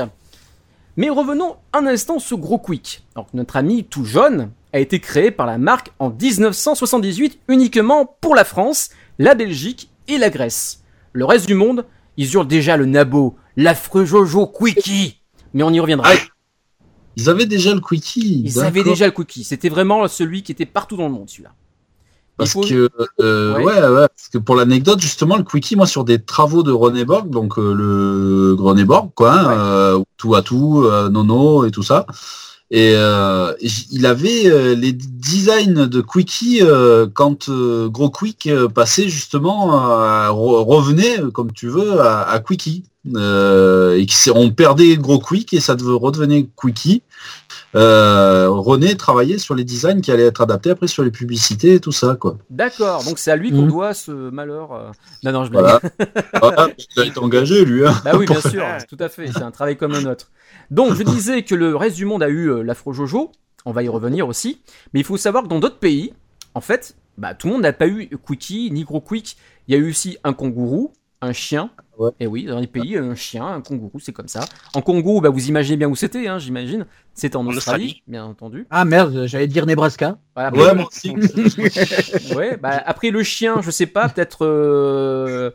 Mais revenons un instant sur Gros Quick. Alors, notre ami tout jeune a été créé par la marque en 1978 uniquement pour la France, la Belgique et la Grèce. Le reste du monde, ils hurlent déjà le nabo, l'affreux Jojo Quickie. Mais on y reviendra. Ah, Ils avaient déjà le Quickie. Ils avaient déjà le Quickie. C'était vraiment celui qui était partout dans le monde, celui-là. Parce faut- que euh, Ouais. ouais. ouais, parce que pour l'anecdote justement le quickie moi sur des travaux de René Borg donc euh, le René Borg quoi hein, euh, tout à tout Nono et tout ça et euh, il avait euh, les designs de quickie euh, quand Gros Quick passait justement revenait comme tu veux à, à quickie. Et on perdait Gros Quick et ça redevenir quickie euh, René travaillait sur les designs qui allaient être adaptés après sur les publicités et tout ça quoi D'accord, donc c'est à lui qu'on Mhm. doit ce malheur. euh. Non, non, je blague. Voilà. *laughs* Voilà, il a été engagé, lui. Hein, Bah oui, bien *laughs* sûr, tout à fait. C'est un travail comme un autre. Donc, je disais que le reste du monde a eu euh, l'afro Jojo. On va y revenir aussi. Mais il faut savoir que dans d'autres pays, en fait, bah, tout le monde n'a pas eu Quickie ni Gros Quick. Il y a eu aussi un kangourou, un chien. Et oui, dans les pays, un chien, un kangourou, c'est comme ça. En Congo, bah, vous imaginez bien où c'était, hein, j'imagine. C'était en, En Australie, Australie. bien entendu. Ah merde, j'allais dire Nebraska. Voilà, Ouais, après- moi aussi. *laughs* ouais, bah, après le chien, je sais pas, peut-être euh,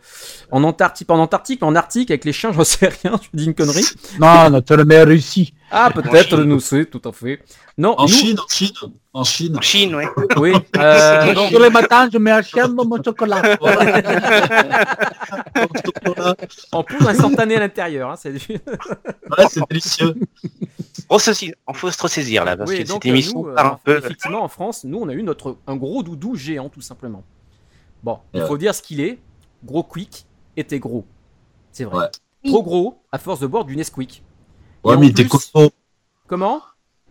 en Antarctique, pas en Antarctique, mais en Arctique avec les chiens, j'en sais rien, je dis une connerie. *laughs* Non, notre le meilleur Russie. Ah, peut-être, nous c'est tout à fait. Non, En nous- Chine, en Chine, en Chine. En Chine, ouais. Oui. *laughs* euh, donc- Tous les matins, je mets un chien dans mon chocolat. en poudre instantanée à l'intérieur, hein, c'est du- Ouais, c'est délicieux. On se aussi, on faut se ressaisir là, parce Oui, que donc, cette euh, émission nous, euh, part un peu. effectivement, en France, nous, on a eu notre un gros doudou géant, tout simplement. Bon, il Ouais. faut dire ce qu'il est. Gros Quick était gros. C'est vrai. Ouais. Trop gros, à force de boire du Nesquik. Ouais, mais il était costaud. Comment?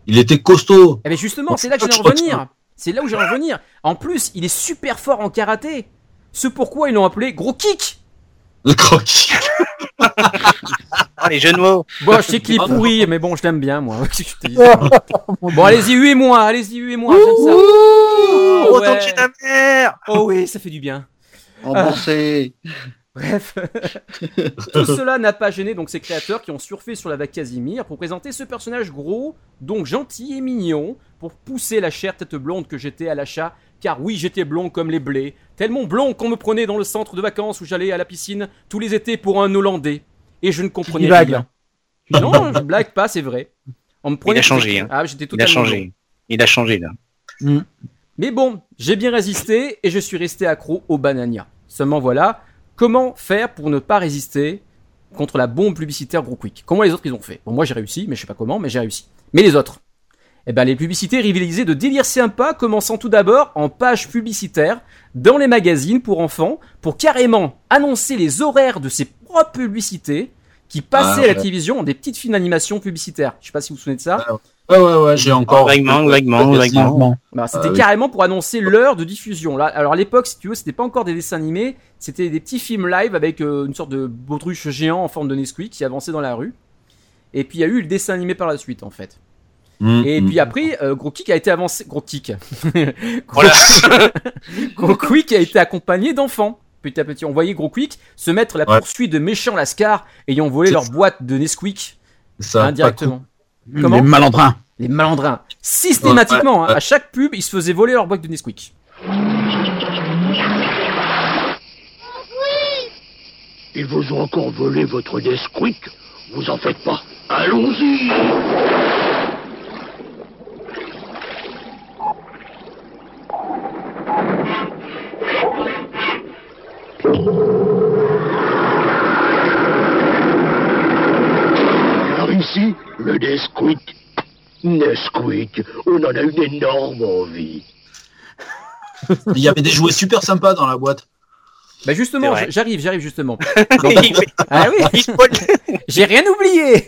Il était costaud. Eh bien justement, c'est là que en revenir. C'est là où j'allais en revenir. En plus, il est super fort en karaté. Ce pourquoi ils l'ont appelé Gros Kick. Le croquis. *laughs* Ah, les jeux de mots. Bon, je sais qu'il est pourri, mais bon, je l'aime bien, moi. *laughs* *laughs* Bon, allez-y, huez-moi, allez-y, huez-moi, j'aime ça. Oh, ouais. ta mère Oh oui, ça fait du bien. Remboursé. *laughs* Bref, tout cela n'a pas gêné donc ces créateurs qui ont surfé sur la vague Casimir pour présenter ce personnage gros, donc gentil et mignon, pour pousser la chère tête blonde que j'étais à l'achat, car oui j'étais blond comme les blés, tellement blond qu'on me prenait dans le centre de vacances où j'allais à la piscine tous les étés pour un Hollandais. et je ne comprenais blagues, rien. hein. Non, je blague pas, c'est vrai. On me prenait Il a changé. hein. Ah, j'étais Il a changé. Il a changé là. Mais bon, j'ai bien résisté et je suis resté accro au Banania. Seulement voilà, comment faire pour ne pas résister contre la bombe publicitaire Quick Comment les autres ils ont fait? Bon, moi j'ai réussi, mais je sais pas comment, mais j'ai réussi. Mais les autres? Eh ben, les publicités rivalisaient de délire sympa, commençant tout d'abord en page publicitaire dans les magazines pour enfants, pour carrément annoncer les horaires de ses propres publicités qui passaient Ah, à la télévision en des petites films d'animation publicitaires. Je sais pas si vous vous souvenez de ça. Ouais, ouais, ouais, j'ai encore. Vaguement, vaguement, vaguement. Bah, c'était Ah oui. carrément pour annoncer l'heure de diffusion. Là, alors à l'époque, si tu veux, c'était pas encore des dessins animés, c'était des petits films live avec euh, une sorte de baudruche géant en forme de Nesquik qui avançait dans la rue. Et puis il y a eu le dessin animé par la suite, en fait. Mm, Et mm. puis après, euh, Gros Kick a été avancé. Gros Kick. *laughs* Gros, Voilà. Gros Quick a été accompagné d'enfants. Petit à petit, on voyait Gros Quick se mettre la Ouais. poursuite de méchants lascars ayant volé leur boîte de Nesquik Ça, indirectement. Comment Les malandrins. Les malandrins. Systématiquement, Ouais, ouais, hein, à chaque pub, ils se faisaient voler leur boîte de Nesquik. Ils vous ont encore volé votre Nesquik Vous en faites pas. Allons-y Alors ici, le Nesquik. Nesquik, on en a une énorme envie. Il y avait des jouets super sympas dans la boîte. Bah justement, j'arrive, j'arrive justement. *laughs* *laughs* Ah oui, j'ai rien oublié.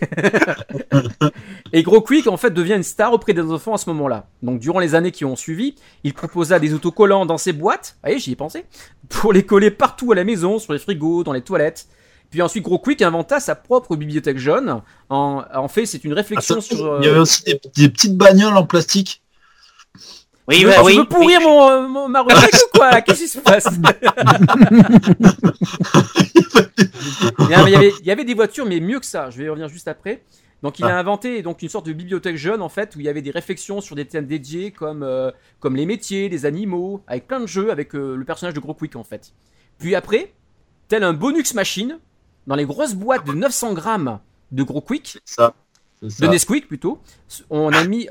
*laughs* Et Gros Quick en fait devient une star auprès des enfants à ce moment-là. Donc durant les années qui ont suivi, il proposa des autocollants dans ses boîtes. Vous voyez, j'y ai pensé. Pour les coller partout à la maison, sur les frigos, dans les toilettes. Puis ensuite, Gros Quick inventa sa propre bibliothèque jaune. En, en fait, c'est une réflexion Attends, sur. euh, Il y avait aussi des, des petites bagnoles en plastique. Oui, tu veux, tu oui. veux pourrir mon, euh, mon- ma rubrique *laughs* ou quoi Qu'est-ce qui se passe? *laughs* Non, mais il y avait- il y avait des voitures, mais mieux que ça. Je vais y revenir juste après. Donc, il a Ah. inventé donc une sorte de bibliothèque jeune en fait où il y avait des réflexions sur des thèmes dédiés comme euh, comme les métiers, les animaux, avec plein de jeux avec euh, le personnage de Gros Quick en fait. Puis après, tel un bonus machine dans les grosses boîtes de 900 grammes de Gros Quick, Ça. De. Nesquik plutôt. On a mis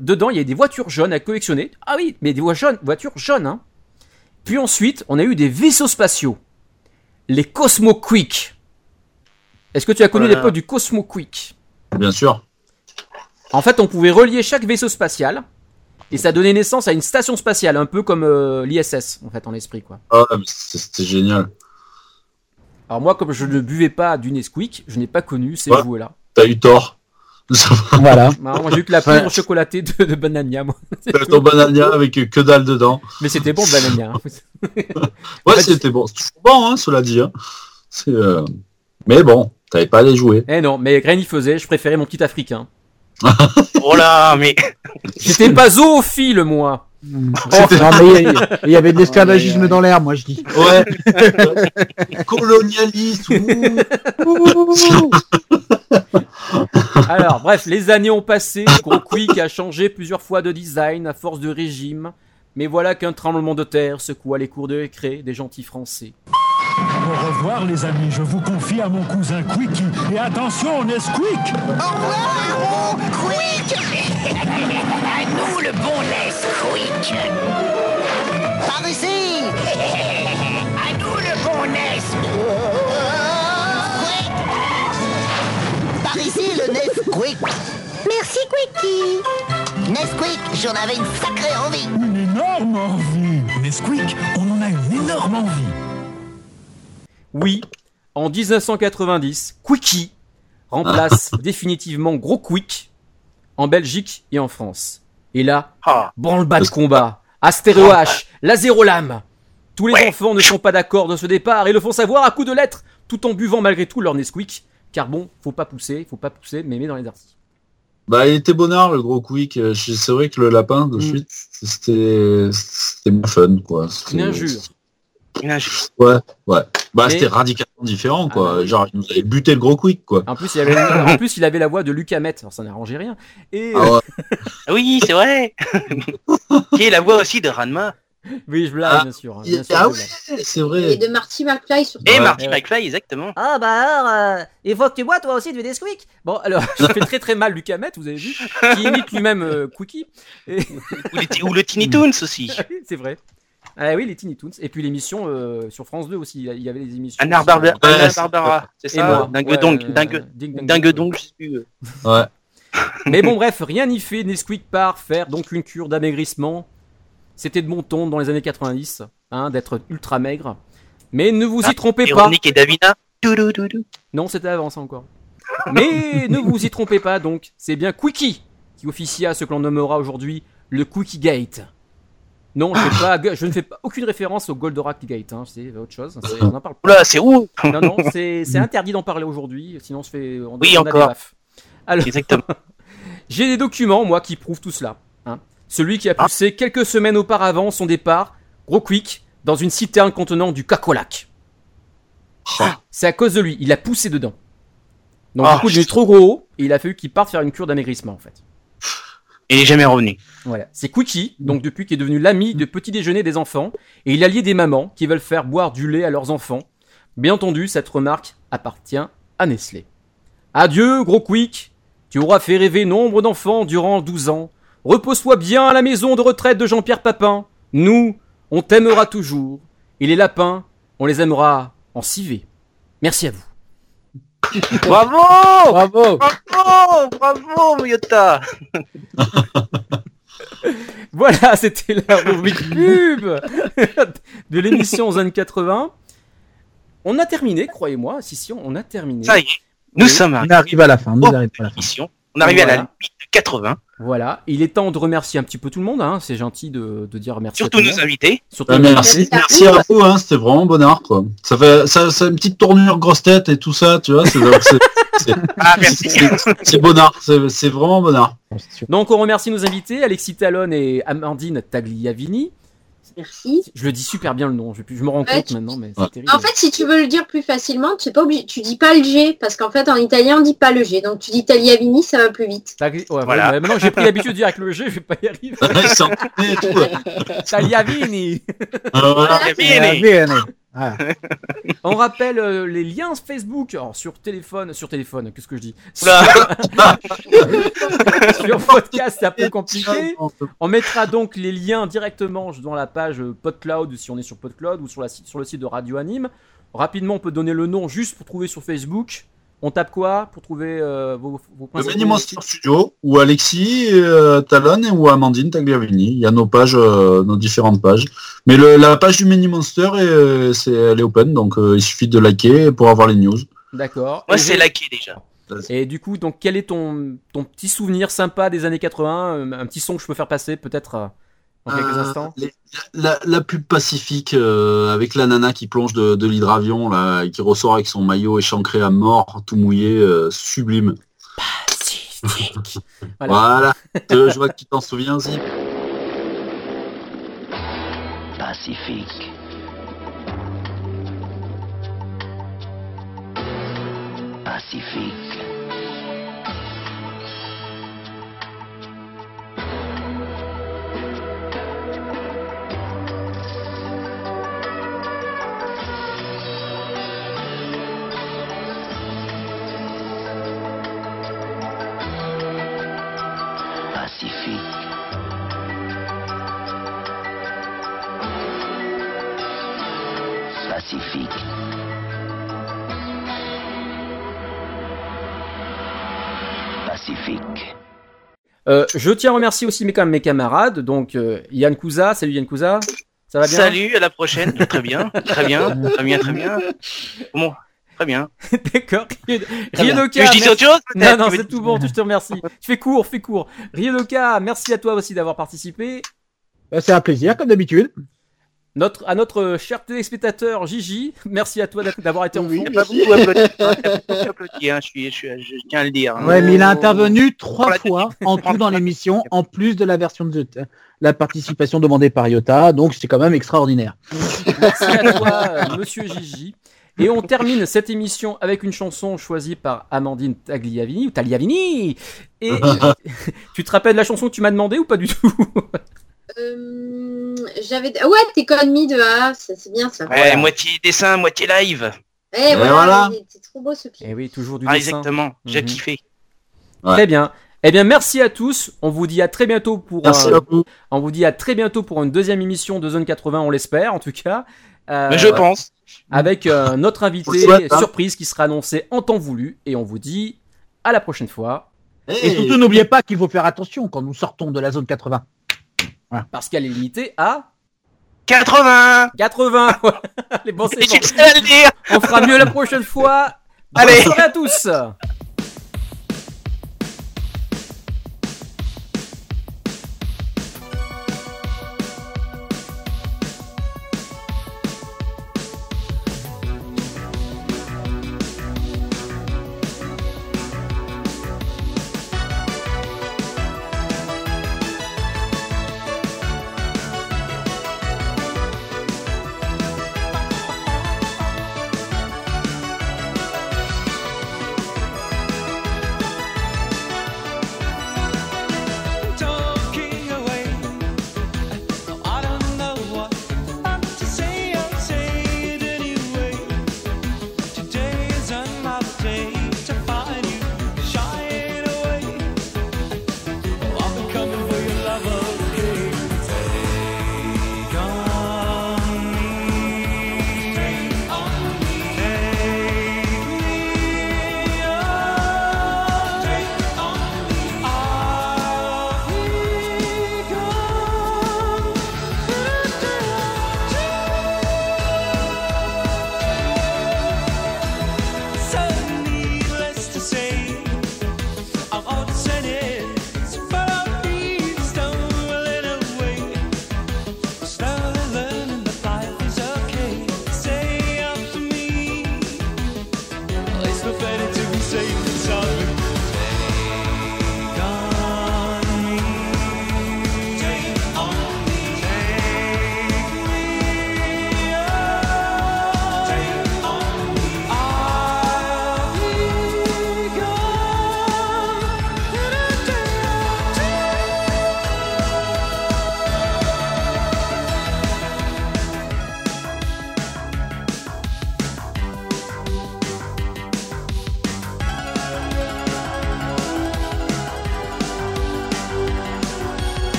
dedans, il y a des voitures jaunes à collectionner. Ah oui, mais des voitures jaunes, voitures jaunes. Hein. Puis ensuite, on a eu des vaisseaux spatiaux, les Cosmo Quick. Est-ce que tu as connu Voilà. l'époque du Cosmo Quick? Bien sûr. En fait, on pouvait relier chaque vaisseau spatial et ça donnait naissance à une station spatiale, un peu comme euh, l'ISS en fait en esprit quoi. Ah, mais c'est- c'était génial. Alors moi, comme je ne buvais pas du Nesquik, je n'ai pas connu ces Ouais. jouets là. T'as eu tort. Voilà. *laughs* moi, j'ai eu que la poudre chocolatée de, de Banania, moi. Tout. *laughs* ton banania avec que dalle dedans. Mais c'était bon, Banania. hein. *laughs* Ouais, fait, c'était bon. C'est toujours bon, hein, cela dit. Hein. Euh, Mais bon, t'avais pas à les jouer. Eh non, mais rien n'y faisait, je préférais mon petit africain. Oh là, mais. J'étais pas zoophile, moi. Oh, non, mais il y il avait de l'esclavagisme dans l'air, moi je dis. Ouais. Colonialiste. ouh. Alors, bref, les années ont passé, Gros Quick a changé plusieurs fois de design à force de régime. Mais voilà qu'un tremblement de terre secoua les cours de récré des gentils français. Au revoir les amis, je vous confie à mon cousin Quickie. Et attention, Nesquik Au revoir, héros Quick *laughs* À nous le bon Nesquik Par ici Nesquik Merci Quickie Nesquik, j'en avais une sacrée envie Une énorme envie Nesquik, on en a une énorme envie Oui, en 1990, Quickie remplace *laughs* définitivement Gros Quick en Belgique et en France. Et là, Ah. branle-bas de combat, Astéro H, la zéro lame. Tous les enfants ne sont pas d'accord de ce départ et le font savoir à coups de lettres, tout en buvant malgré tout leur Nesquik. Car bon, faut pas pousser, faut pas pousser, mais met dans les articles. Bah, il était bonnard, le gros quick. Euh, C'est vrai que le lapin, de Mm. suite, c'était c'était bien fun, quoi. C'était- Une injure. Une injure. Ouais, ouais. Bah, Mais- c'était radicalement différent, Ah, quoi. oui. Genre, il nous avait buté le gros quick, quoi. En plus, il avait, en plus, il avait la voix de Luc Hamet, alors ça n'arrangeait rien. Et, Ah ouais. *laughs* Oui, c'est vrai. *laughs* Qui est la voix aussi de Ranma. Oui, je blague, Ah, bien sûr. hein, il- bien sûr, ah oui, c'est vrai. Et de Marty McFly sur Et. Marty Ouais. McFly, exactement. Ah bah alors, euh, il faut que tu bois toi aussi du Nesquik. Bon, alors, *laughs* je fais très très mal Lucas Met, vous avez vu, qui imite lui-même euh, Quickie. Et- *laughs* Ou, les ti- ou le Tiny Toons aussi. Ah c'est vrai. Ah oui, les Tiny Toons. Et puis l'émission euh, sur France 2 aussi, il y avait les émissions. Anna aussi. Barbara, Anna c'est- Barbara, c'est Et ça moi. Dingue Ouais, donc, euh, dingue, dingue Dong. donc, je sais plus. euh. Ouais. *laughs* Mais bon, bref, rien n'y fait. Nesquik part faire donc une cure d'amaigrissement. C'était de bon ton dans les années 90, hein, d'être ultra maigre. Mais ne vous y Ah, trompez pas. Et Davina. Non, c'était avant ça encore. Mais *laughs* ne vous y trompez pas donc, c'est bien Quickie qui officia ce que l'on nommera aujourd'hui le Quickie Gate. Non, je, *gasps* pas, je ne fais pas aucune référence au Goldorak Gate, hein, c'est autre chose. On en parle pas. Oula, c'est où? Non, non, *laughs* c'est interdit d'en parler aujourd'hui, sinon on se fait. On, Oui, on a des encore. Alors, Exactement. *laughs* j'ai des documents, moi, qui prouvent tout cela. Celui qui a Ah. poussé quelques semaines auparavant son départ, gros quick, dans une citerne contenant du cacolac. Ah. C'est à cause de lui, il a poussé dedans. Donc Ah, du coup, il est trop gros et il a fallu qu'il parte faire une cure d'amaigrissement en fait. Il est jamais revenu. Voilà, c'est Quickie, donc depuis qui est devenu l'ami de petit déjeuner des enfants et il a lié des mamans qui veulent faire boire du lait à leurs enfants. Bien entendu, cette remarque appartient à Nestlé. Adieu, gros Quick. Tu auras fait rêver nombre d'enfants durant 12 ans. Repose-toi bien à la maison de retraite de Jean-Pierre Papin. Nous, on t'aimera toujours. Et les lapins, on les aimera en civet. Merci à vous. *laughs* Bravo Bravo Bravo Bravo, Yota Voilà, c'était la rubrique pub de l'émission Zone 80. On a terminé, croyez-moi. Si, si, on a terminé. Ça y est, nous Oui. sommes On arrivés arrive à la fin, nous Oh. arrivons à la fin. On est arrivé à la Voilà. limite de 80. Voilà, il est temps de remercier un petit peu tout le monde. Hein. C'est gentil de, de dire merci. Surtout à nos invités. Surtout nos merci, invités. merci à vous, hein, c'était vraiment bonheur quoi. Ça fait ça, une petite tournure grosse tête et tout ça, tu vois. C'est c'est- c'est- *laughs* Ah, merci. c'est- c'est bonheur, c'est c'est vraiment bonheur. Donc on remercie nos invités, Alexis Talon et Amandine Tagliavini. Merci. Je le dis super bien le nom, je, je me rends Ouais, compte tu- maintenant, mais Ouais. c'est terrible. En fait, si tu veux le dire plus facilement, tu pas obligé, tu dis pas le G, parce qu'en fait, en italien, on dit pas le G. Donc, tu dis Tagliavini, ça va plus vite. Tagli- ouais, Voilà. ouais, maintenant j'ai pris l'habitude de dire avec le G, je vais pas y arriver. *laughs* Tout. ouais. Tagliavini Ah. *laughs* On rappelle euh, les liens Facebook alors, sur téléphone, sur téléphone, qu'est-ce que je dis. *laughs* Sur podcast, c'est un peu compliqué. On mettra donc les liens directement dans la page PodCloud si on est sur PodCloud ou sur, la, sur le site de Radio Anime. Rapidement, on peut donner le nom juste pour trouver sur Facebook. On tape quoi pour trouver euh, vos, vos Le principaux- Mini Monster Studio, ou Alexis, euh, Talon et ou Amandine Tagliavini. Il y a nos pages, euh, nos différentes pages. Mais le, la page du Mini Monster, est, euh, c'est, elle est open, donc euh, il suffit de liker pour avoir les news. D'accord. Moi, c'est j'ai- laqué déjà. Et du coup, donc, quel est ton, ton petit souvenir sympa des années 80 euh, Un petit son que je peux faire passer peut-être euh, dans quelques instants les- la, la pub pacifique euh, avec la nana qui plonge de, de l'hydravion là, et qui ressort avec son maillot échancré à mort, tout mouillé, euh, sublime. *laughs* Voilà. Voilà. Euh, je vois que tu t'en souviens, Zip. Pacifique. Pacifique. Pacifique. Pacifique. Pacifique. Euh, je tiens à remercier aussi mes, quand même mes camarades. Donc, euh, Yann Kouza. Salut Yann Kouza. Ça va bien Salut, à la prochaine. très bien, très bien, très bien, très bien. Bon, très bien. *laughs* D'accord. Que je dise merci- autre chose, Non, non, c'est tout bon. Je te remercie. Tu fais court, fais court. Ryodoka, merci à toi aussi d'avoir participé. Bah, C'est un plaisir, comme d'habitude. Notre, à notre cher téléspectateur Gigi, merci à toi d'avoir été en Il fond. n'y a pas beaucoup applaudi, hein, il y a pas beaucoup applaudi, hein, je, suis, je, suis- je tiens à le dire. hein. Ouais, mais il a intervenu trois Pour la fois en tout dans l'émission, en plus de la version de la participation demandée par Iota, donc c'est quand même extraordinaire. Merci à toi, euh, monsieur Gigi. Et on termine cette émission avec une chanson choisie par Amandine Tagliavini, ou Tagliavini. Et *laughs* tu te rappelles de la chanson que tu m'as demandé ou pas du tout? Euh, j'avais. Ouais, t'es con me de A, ça, c'est bien ça. Ouais, moitié dessin, moitié live. Eh, voilà, il était trop beau ce clip. Et oui, toujours du Ah, dessin. exactement, j'ai Mhm. kiffé. Très bien. Eh bien, merci à tous. On vous dit à très bientôt pour. Merci un- à vous. On vous dit à très bientôt pour une deuxième émission de Zone 80, on l'espère en tout cas. Euh, Mais je pense. Avec euh, notre invité souhaite, hein. surprise qui sera annoncé en temps voulu. Et on vous dit à la prochaine fois. Et surtout, n'oubliez pas qu'il faut faire attention quand nous sortons de la zone 80. Parce qu'elle est limitée à 80 80 *laughs* Allez, bon, c'est Je suis bon. On fera mieux la prochaine fois. Allez. Bonne soirée à tous